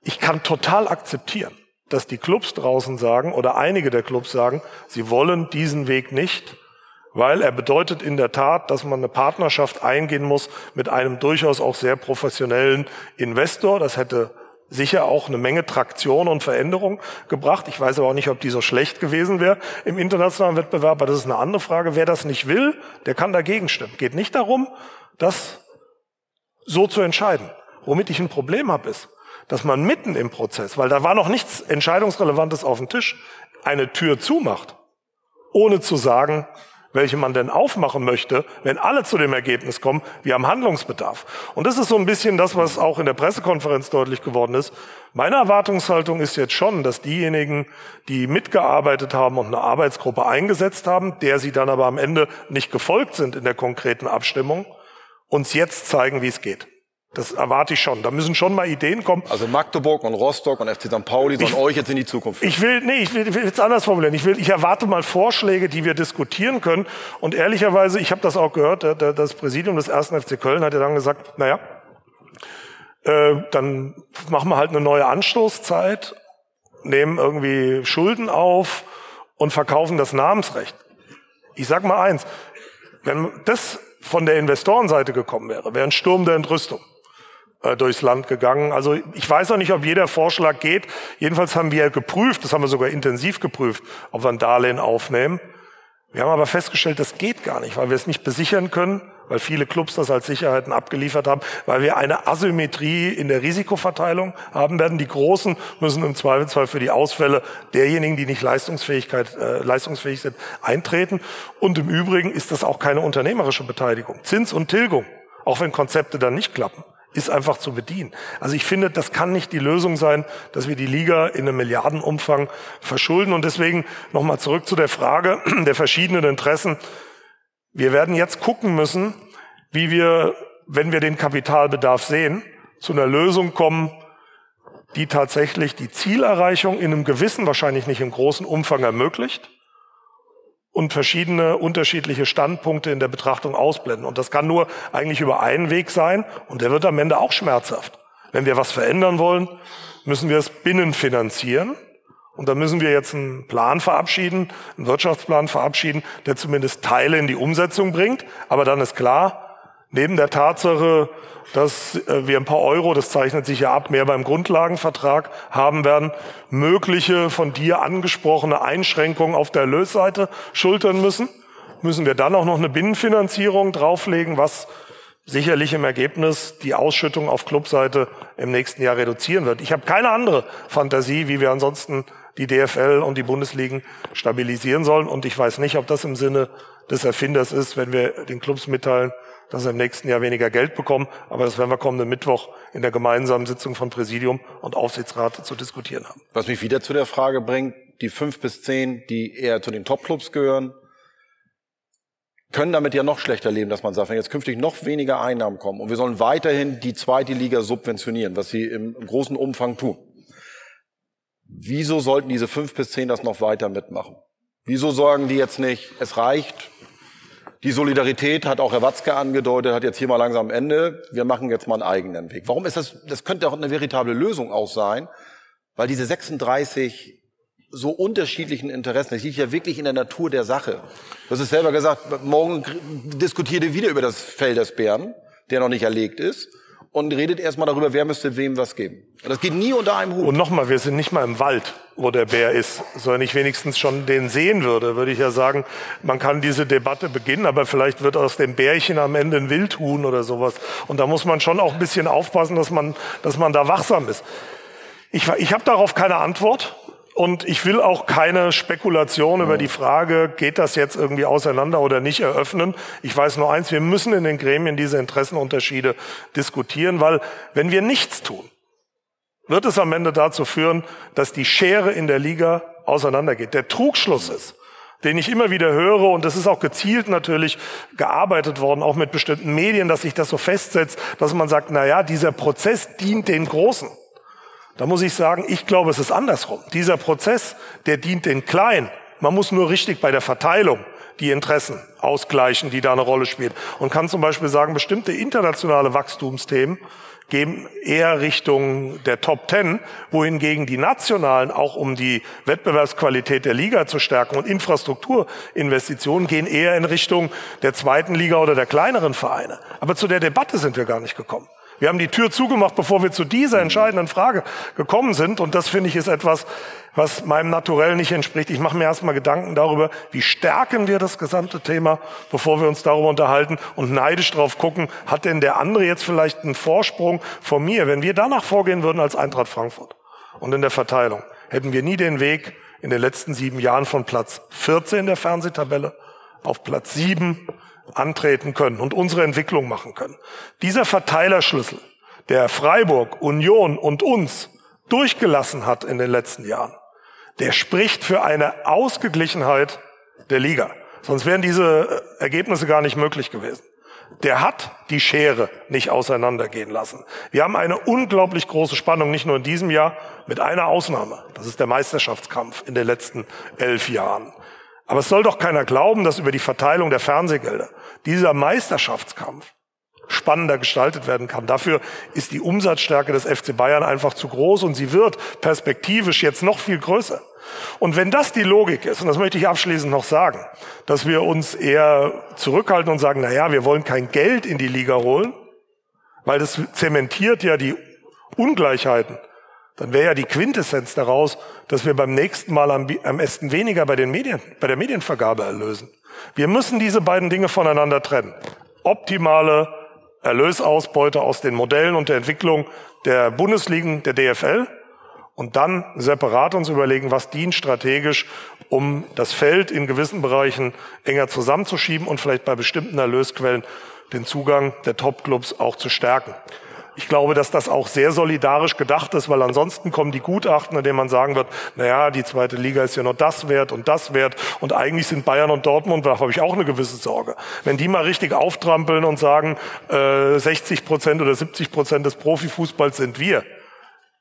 Ich kann total akzeptieren, dass die Clubs draußen sagen oder einige der Clubs sagen, sie wollen diesen Weg nicht, weil er bedeutet in der Tat, dass man eine Partnerschaft eingehen muss mit einem durchaus auch sehr professionellen Investor. Das hätte sicher auch eine Menge Traktion und Veränderung gebracht. Ich weiß aber auch nicht, ob die so schlecht gewesen wäre im internationalen Wettbewerb, aber das ist eine andere Frage. Wer das nicht will, der kann dagegen stimmen. Geht nicht darum, das so zu entscheiden. Womit ich ein Problem habe, ist, dass man mitten im Prozess, weil da war noch nichts Entscheidungsrelevantes auf dem Tisch, eine Tür zumacht, ohne zu sagen, welche man denn aufmachen möchte, wenn alle zu dem Ergebnis kommen, wir haben Handlungsbedarf. Und das ist so ein bisschen das, was auch in der Pressekonferenz deutlich geworden ist. Meine Erwartungshaltung ist jetzt schon, dass diejenigen, die mitgearbeitet haben und eine Arbeitsgruppe eingesetzt haben, der sie dann aber am Ende nicht gefolgt sind in der konkreten Abstimmung, uns jetzt zeigen, wie es geht. Das erwarte ich schon. Da müssen schon mal Ideen kommen. Also Magdeburg und Rostock und FC St. Pauli sollen ich, euch jetzt in die Zukunft. Ich will, nee, ich will, ich will jetzt anders formulieren. Ich will, ich erwarte mal Vorschläge, die wir diskutieren können. Und ehrlicherweise, ich habe das auch gehört, das Präsidium des ersten FC Köln hat ja dann gesagt, naja, äh, dann machen wir halt eine neue Anstoßzeit, nehmen irgendwie Schulden auf und verkaufen das Namensrecht. Ich sag mal eins, wenn das von der Investorenseite gekommen wäre, wäre ein Sturm der Entrüstung. Äh, durchs Land gegangen. Also ich weiß auch nicht, ob jeder Vorschlag geht. Jedenfalls haben wir geprüft, das haben wir sogar intensiv geprüft, ob wir ein Darlehen aufnehmen. Wir haben aber festgestellt, das geht gar nicht, weil wir es nicht besichern können, weil viele Clubs das als Sicherheiten abgeliefert haben, weil wir eine Asymmetrie in der Risikoverteilung haben werden. Die Großen müssen im Zweifelsfall für die Ausfälle derjenigen, die nicht Leistungsfähigkeit, äh, leistungsfähig sind, eintreten. Und im Übrigen ist das auch keine unternehmerische Beteiligung. Zins und Tilgung, auch wenn Konzepte dann nicht klappen ist einfach zu bedienen. Also ich finde, das kann nicht die Lösung sein, dass wir die Liga in einem Milliardenumfang verschulden. Und deswegen nochmal zurück zu der Frage der verschiedenen Interessen. Wir werden jetzt gucken müssen, wie wir, wenn wir den Kapitalbedarf sehen, zu einer Lösung kommen, die tatsächlich die Zielerreichung in einem gewissen, wahrscheinlich nicht im großen Umfang ermöglicht und verschiedene unterschiedliche Standpunkte in der Betrachtung ausblenden. Und das kann nur eigentlich über einen Weg sein und der wird am Ende auch schmerzhaft. Wenn wir was verändern wollen, müssen wir es binnenfinanzieren. Und da müssen wir jetzt einen Plan verabschieden, einen Wirtschaftsplan verabschieden, der zumindest Teile in die Umsetzung bringt. Aber dann ist klar, neben der Tatsache, dass äh, wir ein paar Euro, das zeichnet sich ja ab, mehr beim Grundlagenvertrag haben werden, mögliche von dir angesprochene Einschränkungen auf der Erlösseite schultern müssen. müssen wir dann auch noch eine Binnenfinanzierung drauflegen, was sicherlich im Ergebnis die Ausschüttung auf Clubseite im nächsten Jahr reduzieren wird. Ich habe keine andere Fantasie, wie wir ansonsten die DFL und die Bundesligen stabilisieren sollen. Und ich weiß nicht, ob das im Sinne des Erfinders ist, wenn wir den Clubs mitteilen, dass sie im nächsten Jahr weniger Geld bekommen. Aber das werden wir kommenden Mittwoch in der gemeinsamen Sitzung von Präsidium und Aufsichtsrat zu diskutieren haben. Was mich wieder zu der Frage bringt, die fünf bis zehn, die eher zu den Topclubs gehören, können damit ja noch schlechter leben, dass man sagt, wenn jetzt künftig noch weniger Einnahmen kommen und wir sollen weiterhin die zweite Liga subventionieren, was sie im, großen Umfang tun. Wieso sollten diese fünf bis zehn das noch weiter mitmachen? Wieso sagen die jetzt nicht, es reicht, die Solidarität hat auch Herr Watzke angedeutet, hat jetzt hier mal langsam Ende. Wir machen jetzt mal einen eigenen Weg. Warum ist das, das könnte auch eine veritable Lösung auch sein, weil diese 36 so unterschiedlichen Interessen. Das liegt ja wirklich in der Natur der Sache. Du hast es selber gesagt, morgen diskutiert ihr wieder über das Fell des Bären, der noch nicht erlegt ist. Und redet erstmal darüber, wer müsste wem was geben. Das geht nie unter einem Hut. Und nochmal, wir sind nicht mal im Wald, wo der Bär ist. Sondern ich wenigstens schon den sehen würde, würde ich ja sagen, man kann diese Debatte beginnen, aber vielleicht wird aus dem Bärchen am Ende ein Wildhuhn oder sowas. Und da muss man schon auch ein bisschen aufpassen, dass man, dass man da wachsam ist. Ich, ich habe darauf keine Antwort. Und ich will auch keine Spekulation über die Frage, geht das jetzt irgendwie auseinander oder nicht, eröffnen. Ich weiß nur eins, wir müssen in den Gremien diese Interessenunterschiede diskutieren, weil wenn wir nichts tun, wird es am Ende dazu führen, dass die Schere in der Liga auseinandergeht. Der Trugschluss ist, den ich immer wieder höre, und das ist auch gezielt natürlich gearbeitet worden, auch mit bestimmten Medien, dass sich das so festsetzt, dass man sagt, na ja, dieser Prozess dient den Großen. Da muss ich sagen, ich glaube, es ist andersrum. Dieser Prozess, der dient den Kleinen. Man muss nur richtig bei der Verteilung die Interessen ausgleichen, die da eine Rolle spielen. Und kann zum Beispiel sagen, bestimmte internationale Wachstumsthemen gehen eher Richtung der Top Ten, wohingegen die nationalen, auch um die Wettbewerbsqualität der Liga zu stärken und Infrastrukturinvestitionen gehen eher in Richtung der zweiten Liga oder der kleineren Vereine. Aber zu der Debatte sind wir gar nicht gekommen. Wir haben die Tür zugemacht, bevor wir zu dieser entscheidenden Frage gekommen sind. Und das finde ich ist etwas, was meinem Naturell nicht entspricht. Ich mache mir erstmal Gedanken darüber, wie stärken wir das gesamte Thema, bevor wir uns darüber unterhalten und neidisch drauf gucken, hat denn der andere jetzt vielleicht einen Vorsprung vor mir? Wenn wir danach vorgehen würden als Eintracht Frankfurt und in der Verteilung, hätten wir nie den Weg in den letzten sieben Jahren von Platz 14 der Fernsehtabelle auf Platz 7 antreten können und unsere Entwicklung machen können. Dieser Verteilerschlüssel, der Freiburg, Union und uns durchgelassen hat in den letzten Jahren, der spricht für eine Ausgeglichenheit der Liga. Sonst wären diese Ergebnisse gar nicht möglich gewesen. Der hat die Schere nicht auseinandergehen lassen. Wir haben eine unglaublich große Spannung, nicht nur in diesem Jahr, mit einer Ausnahme. Das ist der Meisterschaftskampf in den letzten elf Jahren. Aber es soll doch keiner glauben, dass über die Verteilung der Fernsehgelder dieser Meisterschaftskampf spannender gestaltet werden kann. Dafür ist die Umsatzstärke des FC Bayern einfach zu groß und sie wird perspektivisch jetzt noch viel größer. Und wenn das die Logik ist, und das möchte ich abschließend noch sagen, dass wir uns eher zurückhalten und sagen, na ja, wir wollen kein Geld in die Liga holen, weil das zementiert ja die Ungleichheiten dann wäre ja die Quintessenz daraus, dass wir beim nächsten Mal am, am besten weniger bei den Medien, bei der Medienvergabe erlösen. Wir müssen diese beiden Dinge voneinander trennen. Optimale Erlösausbeute aus den Modellen und der Entwicklung der Bundesligen, der DFL und dann separat uns überlegen, was dient strategisch, um das Feld in gewissen Bereichen enger zusammenzuschieben und vielleicht bei bestimmten Erlösquellen den Zugang der Topclubs auch zu stärken. Ich glaube, dass das auch sehr solidarisch gedacht ist, weil ansonsten kommen die Gutachten, in denen man sagen wird, naja, die zweite Liga ist ja nur das wert und das wert und eigentlich sind Bayern und Dortmund, da habe ich auch eine gewisse Sorge. Wenn die mal richtig auftrampeln und sagen, äh, 60 Prozent oder 70 Prozent des Profifußballs sind wir,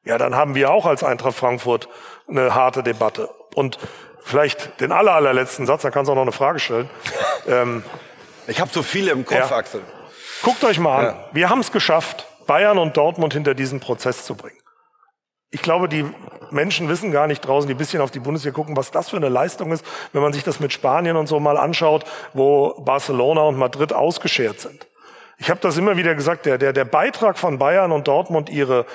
ja, dann haben wir auch als Eintracht Frankfurt eine harte Debatte. Und vielleicht den aller, allerletzten Satz, da kannst du auch noch eine Frage stellen. (laughs) ähm, ich habe so viele im Kopf, ja. Axel. Guckt euch mal an. Ja. Wir haben es geschafft, Bayern und Dortmund hinter diesen Prozess zu bringen. Ich glaube, die Menschen wissen gar nicht draußen, die ein bisschen auf die Bundesliga gucken, was das für eine Leistung ist, wenn man sich das mit Spanien und so mal anschaut, wo Barcelona und Madrid ausgeschert sind. Ich habe das immer wieder gesagt, der, der, der Beitrag von Bayern und Dortmund, ihre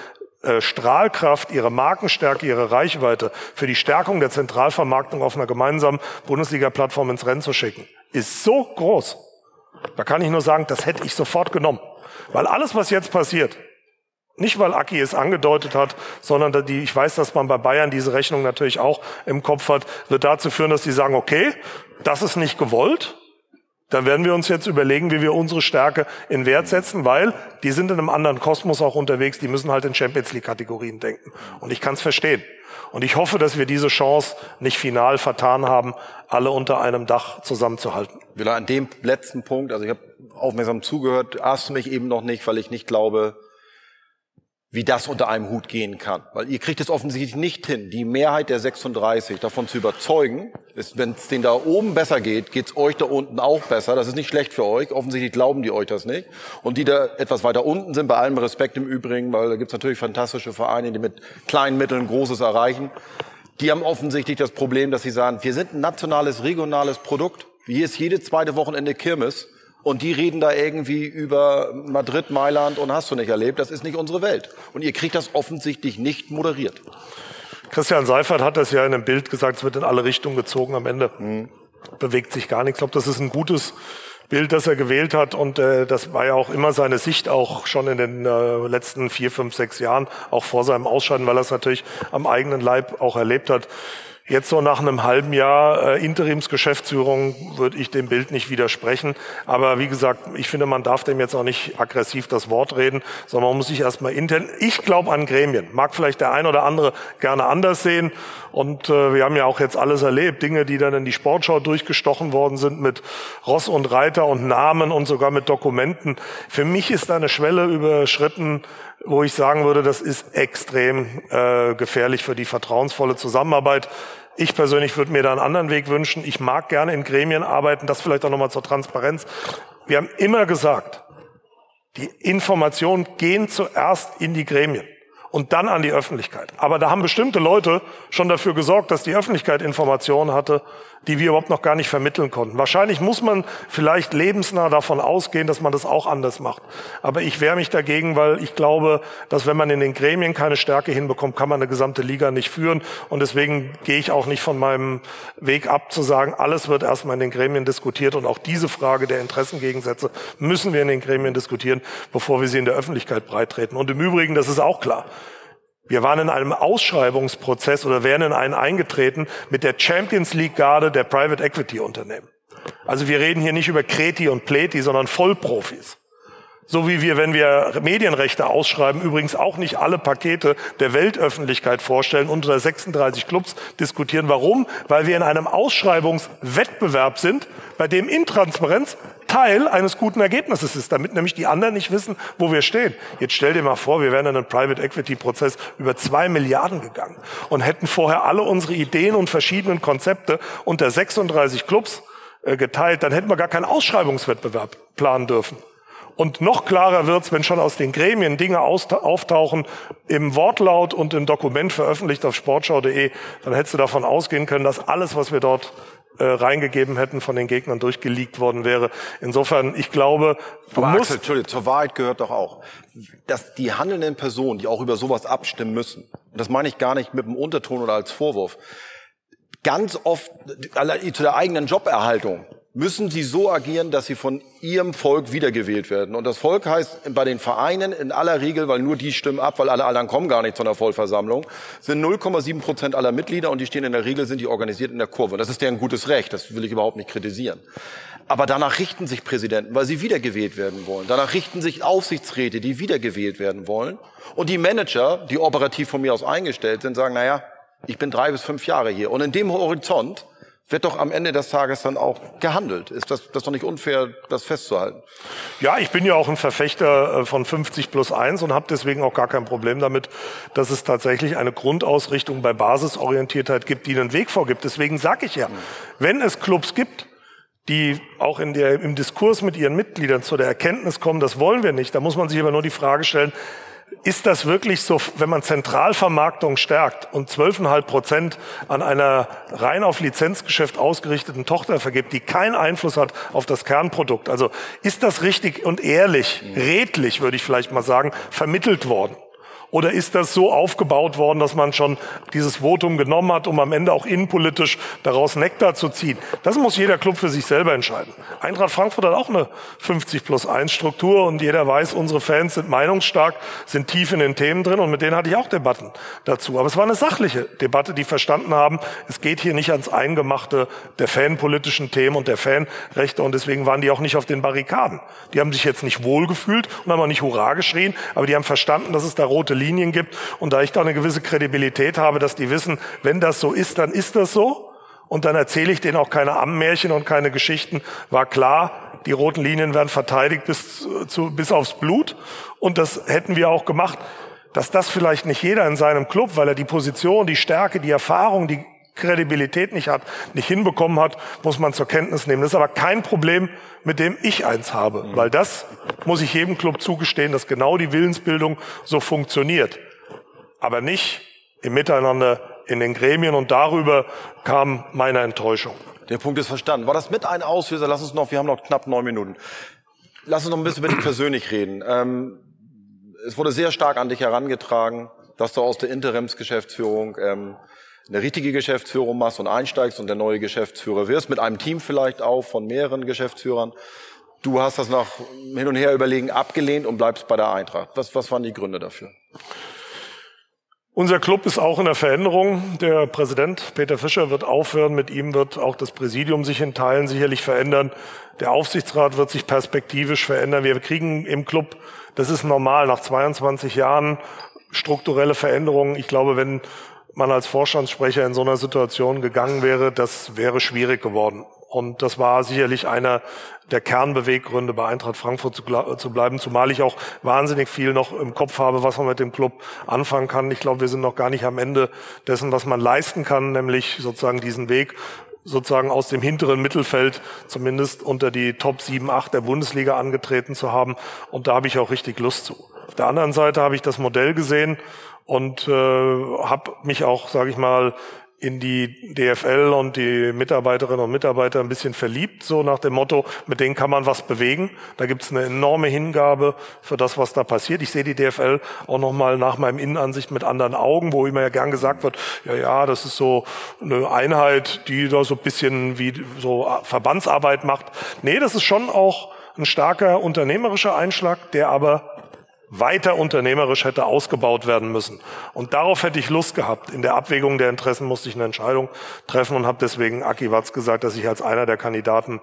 äh, Strahlkraft, ihre Markenstärke, ihre Reichweite für die Stärkung der Zentralvermarktung auf einer gemeinsamen Bundesliga-Plattform ins Rennen zu schicken, ist so groß. Da kann ich nur sagen, das hätte ich sofort genommen. Weil alles, was jetzt passiert, nicht weil Aki es angedeutet hat, sondern die, ich weiß, dass man bei Bayern diese Rechnung natürlich auch im Kopf hat, wird dazu führen, dass sie sagen, okay, das ist nicht gewollt, dann werden wir uns jetzt überlegen, wie wir unsere Stärke in Wert setzen, weil die sind in einem anderen Kosmos auch unterwegs, die müssen halt in Champions League Kategorien denken. Und ich kann es verstehen. Und ich hoffe, dass wir diese Chance nicht final vertan haben, alle unter einem Dach zusammenzuhalten. Wieder an dem letzten Punkt, also ich habe aufmerksam zugehört, du mich eben noch nicht, weil ich nicht glaube, wie das unter einem Hut gehen kann. Weil ihr kriegt es offensichtlich nicht hin, die Mehrheit der 36 davon zu überzeugen, wenn es denen da oben besser geht, geht es euch da unten auch besser. Das ist nicht schlecht für euch. Offensichtlich glauben die euch das nicht. Und die da etwas weiter unten sind, bei allem Respekt im Übrigen, weil da gibt es natürlich fantastische Vereine, die mit kleinen Mitteln Großes erreichen. Die haben offensichtlich das Problem, dass sie sagen, wir sind ein nationales, regionales Produkt. Hier ist jede zweite Wochenende Kirmes. Und die reden da irgendwie über Madrid, Mailand und hast du nicht erlebt. Das ist nicht unsere Welt. Und ihr kriegt das offensichtlich nicht moderiert. Christian Seifert hat das ja in einem Bild gesagt, es wird in alle Richtungen gezogen. Am Ende mhm. bewegt sich gar nichts. Ich glaube, das ist ein gutes Bild, das er gewählt hat. Und äh, das war ja auch immer seine Sicht, auch schon in den äh, letzten vier, fünf, sechs Jahren, auch vor seinem Ausscheiden, weil er es natürlich am eigenen Leib auch erlebt hat. Jetzt so nach einem halben Jahr äh, Interimsgeschäftsführung würde ich dem Bild nicht widersprechen. Aber wie gesagt, ich finde, man darf dem jetzt auch nicht aggressiv das Wort reden, sondern man muss sich erstmal intern. Ich glaube an Gremien. Mag vielleicht der ein oder andere gerne anders sehen. Und äh, wir haben ja auch jetzt alles erlebt. Dinge, die dann in die Sportschau durchgestochen worden sind mit Ross und Reiter und Namen und sogar mit Dokumenten. Für mich ist da eine Schwelle überschritten, wo ich sagen würde, das ist extrem äh, gefährlich für die vertrauensvolle Zusammenarbeit. Ich persönlich würde mir da einen anderen Weg wünschen. Ich mag gerne in Gremien arbeiten. Das vielleicht auch nochmal zur Transparenz. Wir haben immer gesagt, die Informationen gehen zuerst in die Gremien und dann an die Öffentlichkeit. Aber da haben bestimmte Leute schon dafür gesorgt, dass die Öffentlichkeit Informationen hatte, die wir überhaupt noch gar nicht vermitteln konnten. Wahrscheinlich muss man vielleicht lebensnah davon ausgehen, dass man das auch anders macht. Aber ich wehre mich dagegen, weil ich glaube, dass wenn man in den Gremien keine Stärke hinbekommt, kann man eine gesamte Liga nicht führen. Und deswegen gehe ich auch nicht von meinem Weg ab, zu sagen, alles wird erstmal in den Gremien diskutiert. Und auch diese Frage der Interessengegensätze müssen wir in den Gremien diskutieren, bevor wir sie in der Öffentlichkeit breittreten. Und im Übrigen, das ist auch klar, wir waren in einem Ausschreibungsprozess oder wären in einen eingetreten mit der Champions League Garde der Private Equity Unternehmen. Also wir reden hier nicht über Kreti und Pleti, sondern Vollprofis. So wie wir, wenn wir Medienrechte ausschreiben, übrigens auch nicht alle Pakete der Weltöffentlichkeit vorstellen, unter 36 Clubs diskutieren. Warum? Weil wir in einem Ausschreibungswettbewerb sind, bei dem Intransparenz Teil eines guten Ergebnisses ist, damit nämlich die anderen nicht wissen, wo wir stehen. Jetzt stell dir mal vor, wir wären in einen Private Equity Prozess über zwei Milliarden gegangen und hätten vorher alle unsere Ideen und verschiedenen Konzepte unter 36 Clubs äh, geteilt, dann hätten wir gar keinen Ausschreibungswettbewerb planen dürfen. Und noch klarer wird's, wenn schon aus den Gremien Dinge auftauchen im Wortlaut und im Dokument veröffentlicht auf sportschau.de, dann hättest du davon ausgehen können, dass alles, was wir dort äh, reingegeben hätten, von den Gegnern durchgeleakt worden wäre. Insofern, ich glaube, du Aber musst... Axel, Entschuldigung, zur Wahrheit gehört doch auch, dass die handelnden Personen, die auch über sowas abstimmen müssen, und das meine ich gar nicht mit einem Unterton oder als Vorwurf, ganz oft zu der eigenen Joberhaltung müssen sie so agieren, dass sie von ihrem Volk wiedergewählt werden. Und das Volk heißt bei den Vereinen in aller Regel, weil nur die stimmen ab, weil alle anderen kommen gar nicht zu einer Vollversammlung, sind 0,7 Prozent aller Mitglieder und die stehen in der Regel, sind die organisiert in der Kurve. Das ist deren gutes Recht, das will ich überhaupt nicht kritisieren. Aber danach richten sich Präsidenten, weil sie wiedergewählt werden wollen. Danach richten sich Aufsichtsräte, die wiedergewählt werden wollen. Und die Manager, die operativ von mir aus eingestellt sind, sagen, naja, ich bin drei bis fünf Jahre hier. Und in dem Horizont wird doch am Ende des Tages dann auch gehandelt. Ist das, das doch nicht unfair, das festzuhalten? Ja, ich bin ja auch ein Verfechter äh, von 50 plus 1 und habe deswegen auch gar kein Problem damit, dass es tatsächlich eine Grundausrichtung bei Basisorientiertheit gibt, die einen Weg vorgibt. Deswegen sage ich ja, wenn es Clubs gibt, die auch in der, im Diskurs mit ihren Mitgliedern zu der Erkenntnis kommen, das wollen wir nicht, da muss man sich aber nur die Frage stellen, ist das wirklich so, wenn man Zentralvermarktung stärkt und 12,5 Prozent an einer rein auf Lizenzgeschäft ausgerichteten Tochter vergibt, die keinen Einfluss hat auf das Kernprodukt? Also ist das richtig und ehrlich, redlich, würde ich vielleicht mal sagen, vermittelt worden? Oder ist das so aufgebaut worden, dass man schon dieses Votum genommen hat, um am Ende auch innenpolitisch daraus Nektar zu ziehen? Das muss jeder Club für sich selber entscheiden. Eintracht Frankfurt hat auch eine 50 plus 1 Struktur und jeder weiß, unsere Fans sind meinungsstark, sind tief in den Themen drin und mit denen hatte ich auch Debatten dazu. Aber es war eine sachliche Debatte, die verstanden haben, es geht hier nicht ans Eingemachte der fanpolitischen Themen und der Fanrechte und deswegen waren die auch nicht auf den Barrikaden. Die haben sich jetzt nicht wohlgefühlt und haben auch nicht Hurra geschrien, aber die haben verstanden, dass es da rote Linien gibt. Und da ich da eine gewisse Kredibilität habe, dass die wissen, wenn das so ist, dann ist das so. Und dann erzähle ich denen auch keine Ammenmärchen und keine Geschichten. War klar, die roten Linien werden verteidigt bis, zu, bis aufs Blut. Und das hätten wir auch gemacht. Dass das vielleicht nicht jeder in seinem Club, weil er die Position, die Stärke, die Erfahrung, die Kredibilität nicht hat, nicht hinbekommen hat, muss man zur Kenntnis nehmen. Das ist aber kein Problem, mit dem ich eins habe, mhm. weil das muss ich jedem Club zugestehen, dass genau die Willensbildung so funktioniert. Aber nicht im Miteinander in den Gremien und darüber kam meine Enttäuschung. Der Punkt ist verstanden. War das mit ein Auslöser? Lass uns noch, wir haben noch knapp neun Minuten. Lass uns noch ein bisschen über dich persönlich reden. Ähm, es wurde sehr stark an dich herangetragen, dass du aus der Interimsgeschäftsführung ähm, eine richtige Geschäftsführung machst und einsteigst und der neue Geschäftsführer wirst, mit einem Team vielleicht auch von mehreren Geschäftsführern. Du hast das nach hin und her überlegen abgelehnt und bleibst bei der Eintracht. Was, was waren die Gründe dafür? Unser Club ist auch in der Veränderung. Der Präsident Peter Fischer wird aufhören. Mit ihm wird auch das Präsidium sich in Teilen sicherlich verändern. Der Aufsichtsrat wird sich perspektivisch verändern. Wir kriegen im Club, das ist normal, nach 22 Jahren strukturelle Veränderungen. Ich glaube, wenn man als Vorstandssprecher in so einer Situation gegangen wäre, das wäre schwierig geworden. Und das war sicherlich einer der Kernbeweggründe, bei Eintracht Frankfurt zu, zu, bleiben, zumal ich auch wahnsinnig viel noch im Kopf habe, was man mit dem Club anfangen kann. Ich glaube, wir sind noch gar nicht am Ende dessen, was man leisten kann, nämlich sozusagen diesen Weg sozusagen aus dem hinteren Mittelfeld zumindest unter die Top 7, 8 der Bundesliga angetreten zu haben. Und da habe ich auch richtig Lust zu. Auf der anderen Seite habe ich das Modell gesehen und äh, habe mich auch, sage ich mal, in die DFL und die Mitarbeiterinnen und Mitarbeiter ein bisschen verliebt, so nach dem Motto, mit denen kann man was bewegen. Da gibt's eine enorme Hingabe für das, was da passiert. Ich sehe die DFL auch nochmal nach meinem Innenansicht mit anderen Augen, wo immer ja gern gesagt wird, ja, ja, das ist so eine Einheit, die da so ein bisschen wie so Verbandsarbeit macht. Nee, das ist schon auch ein starker unternehmerischer Einschlag, der aber weiter unternehmerisch hätte ausgebaut werden müssen. Und darauf hätte ich Lust gehabt. In der Abwägung der Interessen musste ich eine Entscheidung treffen und habe deswegen Aki Watz gesagt, dass ich als einer der Kandidaten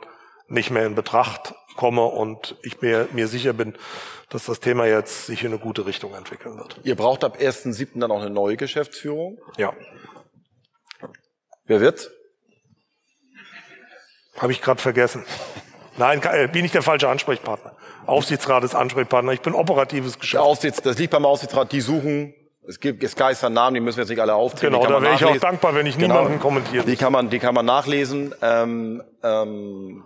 nicht mehr in Betracht komme und ich mir, mir sicher bin, dass das Thema jetzt sich in eine gute Richtung entwickeln wird. Ihr braucht ab 1.7. dann auch eine neue Geschäftsführung? Ja. Wer wird's? Habe ich gerade vergessen. Nein, äh, bin ich der falsche Ansprechpartner. Aufsichtsrat ist Ansprechpartner. Ich bin operatives Geschäft. Der Aufsichtsrat, das liegt beim Aufsichtsrat. Die suchen es gibt es geistern Namen, die müssen wir jetzt nicht alle aufzählen. Genau, da wäre ich auch dankbar, wenn ich genau, niemanden kommentiere. Die kann man, die kann man nachlesen. Ähm, ähm,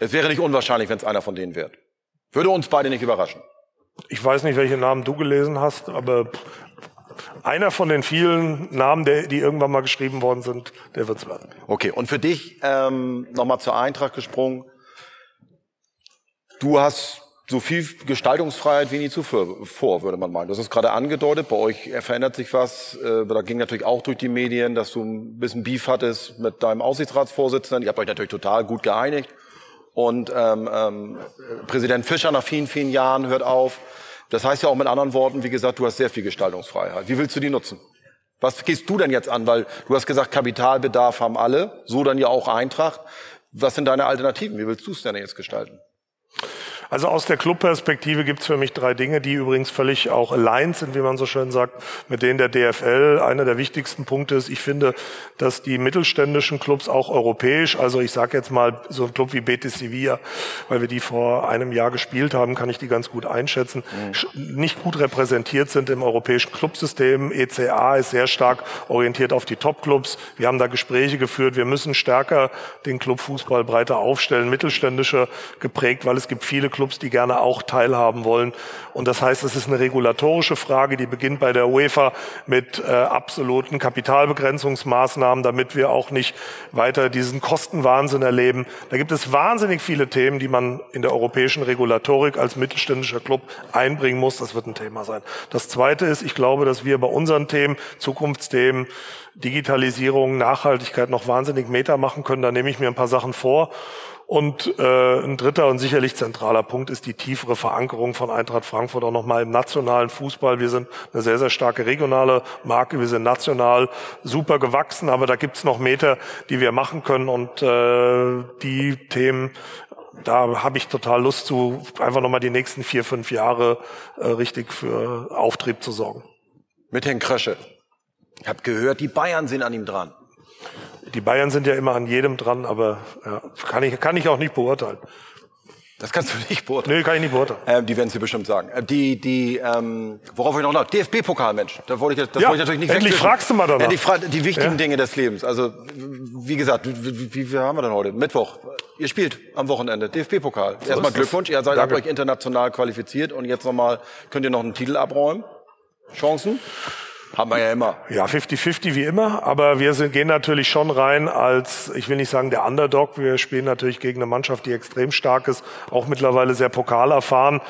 es wäre nicht unwahrscheinlich, wenn es einer von denen wird. Würde uns beide nicht überraschen. Ich weiß nicht, welche Namen du gelesen hast, aber einer von den vielen Namen, die irgendwann mal geschrieben worden sind, der wird's werden. Okay, und für dich ähm, nochmal zur Eintracht gesprungen. Du hast so viel Gestaltungsfreiheit wie nie zuvor, würde man meinen. Das ist gerade angedeutet, bei euch verändert sich was. Äh, da ging natürlich auch durch die Medien, dass du ein bisschen Beef hattest mit deinem Aussichtsratsvorsitzenden. Ihr habt euch natürlich total gut geeinigt. Und ähm, ähm, Präsident Fischer nach vielen, vielen Jahren hört auf. Das heißt ja auch mit anderen Worten, wie gesagt, du hast sehr viel Gestaltungsfreiheit. Wie willst du die nutzen? Was gehst du denn jetzt an? Weil du hast gesagt, Kapitalbedarf haben alle, so dann ja auch Eintracht. Was sind deine Alternativen? Wie willst du es denn jetzt gestalten? Also aus der Clubperspektive gibt's für mich drei Dinge, die übrigens völlig auch aligned sind, wie man so schön sagt, mit denen der DFL. Einer der wichtigsten Punkte ist, ich finde, dass die mittelständischen Clubs auch europäisch, also ich sage jetzt mal so ein Club wie Betis Sevilla, weil wir die vor einem Jahr gespielt haben, kann ich die ganz gut einschätzen, mhm. nicht gut repräsentiert sind im europäischen Clubsystem. ECA ist sehr stark orientiert auf die Top-Clubs. Wir haben da Gespräche geführt. Wir müssen stärker den Clubfußball breiter aufstellen, mittelständischer geprägt, weil es gibt viele Clubs, die gerne auch teilhaben wollen. Und das heißt, es ist eine regulatorische Frage, die beginnt bei der UEFA mit äh, absoluten Kapitalbegrenzungsmaßnahmen, damit wir auch nicht weiter diesen Kostenwahnsinn erleben. Da gibt es wahnsinnig viele Themen, die man in der europäischen Regulatorik als mittelständischer Club einbringen muss. Das wird ein Thema sein. Das Zweite ist, ich glaube, dass wir bei unseren Themen, Zukunftsthemen, Digitalisierung, Nachhaltigkeit noch wahnsinnig Meter machen können. Da nehme ich mir ein paar Sachen vor. Und äh, ein dritter und sicherlich zentraler Punkt ist die tiefere Verankerung von Eintracht Frankfurt auch nochmal im nationalen Fußball. Wir sind eine sehr, sehr starke regionale Marke. Wir sind national super gewachsen, aber da gibt's noch Meter, die wir machen können. Und äh, die Themen, da habe ich total Lust zu, einfach nochmal die nächsten vier, fünf Jahre äh, richtig für Auftrieb zu sorgen. Mit Herrn Krösche. Ich habe gehört, die Bayern sind an ihm dran. Die Bayern sind ja immer an jedem dran, aber ja, kann, ich, kann ich auch nicht beurteilen. Das kannst du nicht beurteilen. Nee, kann ich nicht beurteilen. Ähm, die werden es dir bestimmt sagen. Äh, die, die, ähm, worauf ich noch nach, DFB-Pokal, Mensch. Da wollte ich, das Ja, wollte ich natürlich nicht endlich wegwischen. fragst du mal danach. Die, Fra- die wichtigen Ja. Dinge des Lebens. Also, wie gesagt, wie, wie, wie haben wir denn heute? Mittwoch. Ihr spielt am Wochenende DFB-Pokal. Erstmal ist das. Glückwunsch. Ihr seid euch international qualifiziert und jetzt nochmal, könnt ihr noch einen Titel abräumen? Chancen? Haben wir ja immer. Ja, 50-50 wie immer, aber wir sind, gehen natürlich schon rein als, ich will nicht sagen der Underdog, wir spielen natürlich gegen eine Mannschaft, die extrem stark ist, auch mittlerweile sehr pokalerfahren.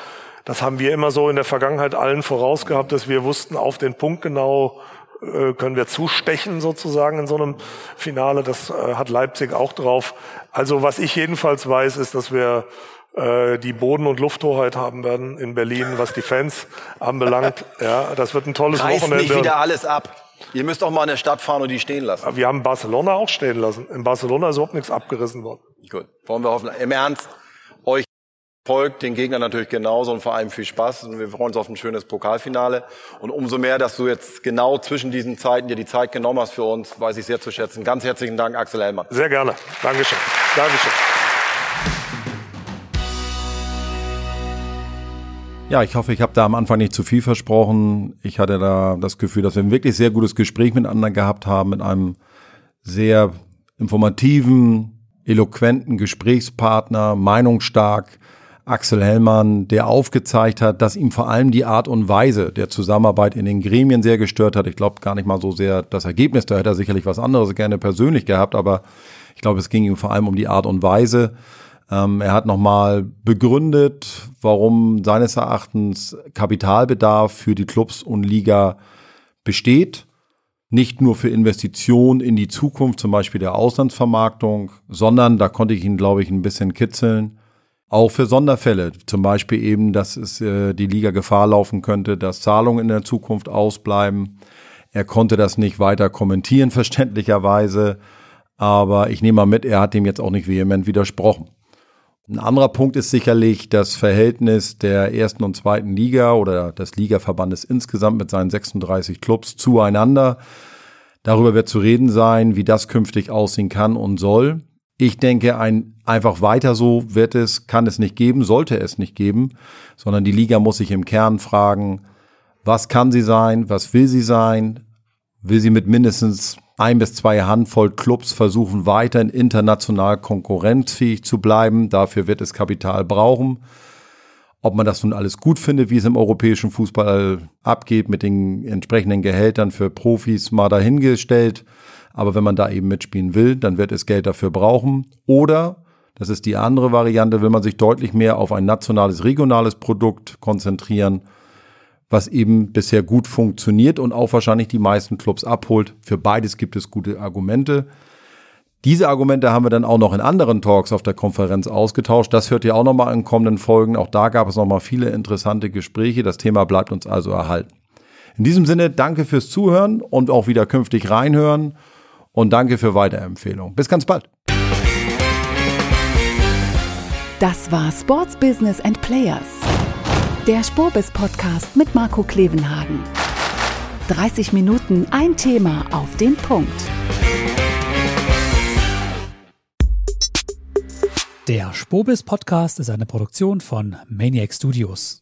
Das haben wir immer so in der Vergangenheit allen vorausgehabt, dass wir wussten, auf den Punkt genau äh, können wir zustechen sozusagen in so einem Finale. Das äh, hat Leipzig auch drauf. Also was ich jedenfalls weiß, ist, dass wir die Boden- und Lufthoheit haben werden in Berlin, was die Fans (laughs) anbelangt. Ja, das wird ein tolles Reißt Wochenende. nicht wieder alles ab. Ihr müsst doch mal in der Stadt fahren und die stehen lassen. Wir haben Barcelona auch stehen lassen. In Barcelona ist überhaupt nichts abgerissen worden. Gut. Wollen wir hoffen. Im Ernst, euch folgt den Gegnern natürlich genauso und vor allem viel Spaß. Und wir freuen uns auf ein schönes Pokalfinale. Und umso mehr, dass du jetzt genau zwischen diesen Zeiten dir die Zeit genommen hast für uns, weiß ich sehr zu schätzen. Ganz herzlichen Dank, Axel Hellmann. Sehr gerne. Dankeschön. Dankeschön. Ja, ich hoffe, ich habe da am Anfang nicht zu viel versprochen. Ich hatte da das Gefühl, dass wir ein wirklich sehr gutes Gespräch miteinander gehabt haben, mit einem sehr informativen, eloquenten Gesprächspartner, meinungsstark, Axel Hellmann, der aufgezeigt hat, dass ihm vor allem die Art und Weise der Zusammenarbeit in den Gremien sehr gestört hat. Ich glaube gar nicht mal so sehr das Ergebnis, da hätte er sicherlich was anderes gerne persönlich gehabt, aber ich glaube, es ging ihm vor allem um die Art und Weise. Ähm, er hat nochmal begründet, warum seines Erachtens Kapitalbedarf für die Clubs und Liga besteht. Nicht nur für Investitionen in die Zukunft, zum Beispiel der Auslandsvermarktung, sondern, da konnte ich ihn, glaube ich, ein bisschen kitzeln, auch für Sonderfälle. Zum Beispiel eben, dass es äh, die Liga Gefahr laufen könnte, dass Zahlungen in der Zukunft ausbleiben. Er konnte das nicht weiter kommentieren, (laughs) verständlicherweise. Aber ich nehme mal mit, er hat dem jetzt auch nicht vehement widersprochen. Ein anderer Punkt ist sicherlich das Verhältnis der ersten und zweiten Liga oder des Ligaverbandes insgesamt mit seinen 36 Clubs zueinander. Darüber wird zu reden sein, wie das künftig aussehen kann und soll. Ich denke, ein einfach weiter so wird es, kann es nicht geben, sollte es nicht geben, sondern die Liga muss sich im Kern fragen, was kann sie sein, was will sie sein, will sie mit mindestens ein bis zwei Handvoll Clubs versuchen, weiterhin international konkurrenzfähig zu bleiben. Dafür wird es Kapital brauchen. Ob man das nun alles gut findet, wie es im europäischen Fußball abgeht, mit den entsprechenden Gehältern für Profis mal dahingestellt. Aber wenn man da eben mitspielen will, dann wird es Geld dafür brauchen. Oder, das ist die andere Variante, will man sich deutlich mehr auf ein nationales, regionales Produkt konzentrieren was eben bisher gut funktioniert und auch wahrscheinlich die meisten Clubs abholt. Für beides gibt es gute Argumente. Diese Argumente haben wir dann auch noch in anderen Talks auf der Konferenz ausgetauscht. Das hört ihr auch nochmal in kommenden Folgen. Auch da gab es nochmal viele interessante Gespräche. Das Thema bleibt uns also erhalten. In diesem Sinne, danke fürs Zuhören und auch wieder künftig reinhören. Und danke für Weiterempfehlungen. Bis ganz bald. Das war Sports Business and Players. Der Spobis Podcast mit Marco Klevenhagen. 30 Minuten ein Thema auf den Punkt. Der Spobis Podcast ist eine Produktion von Maniac Studios.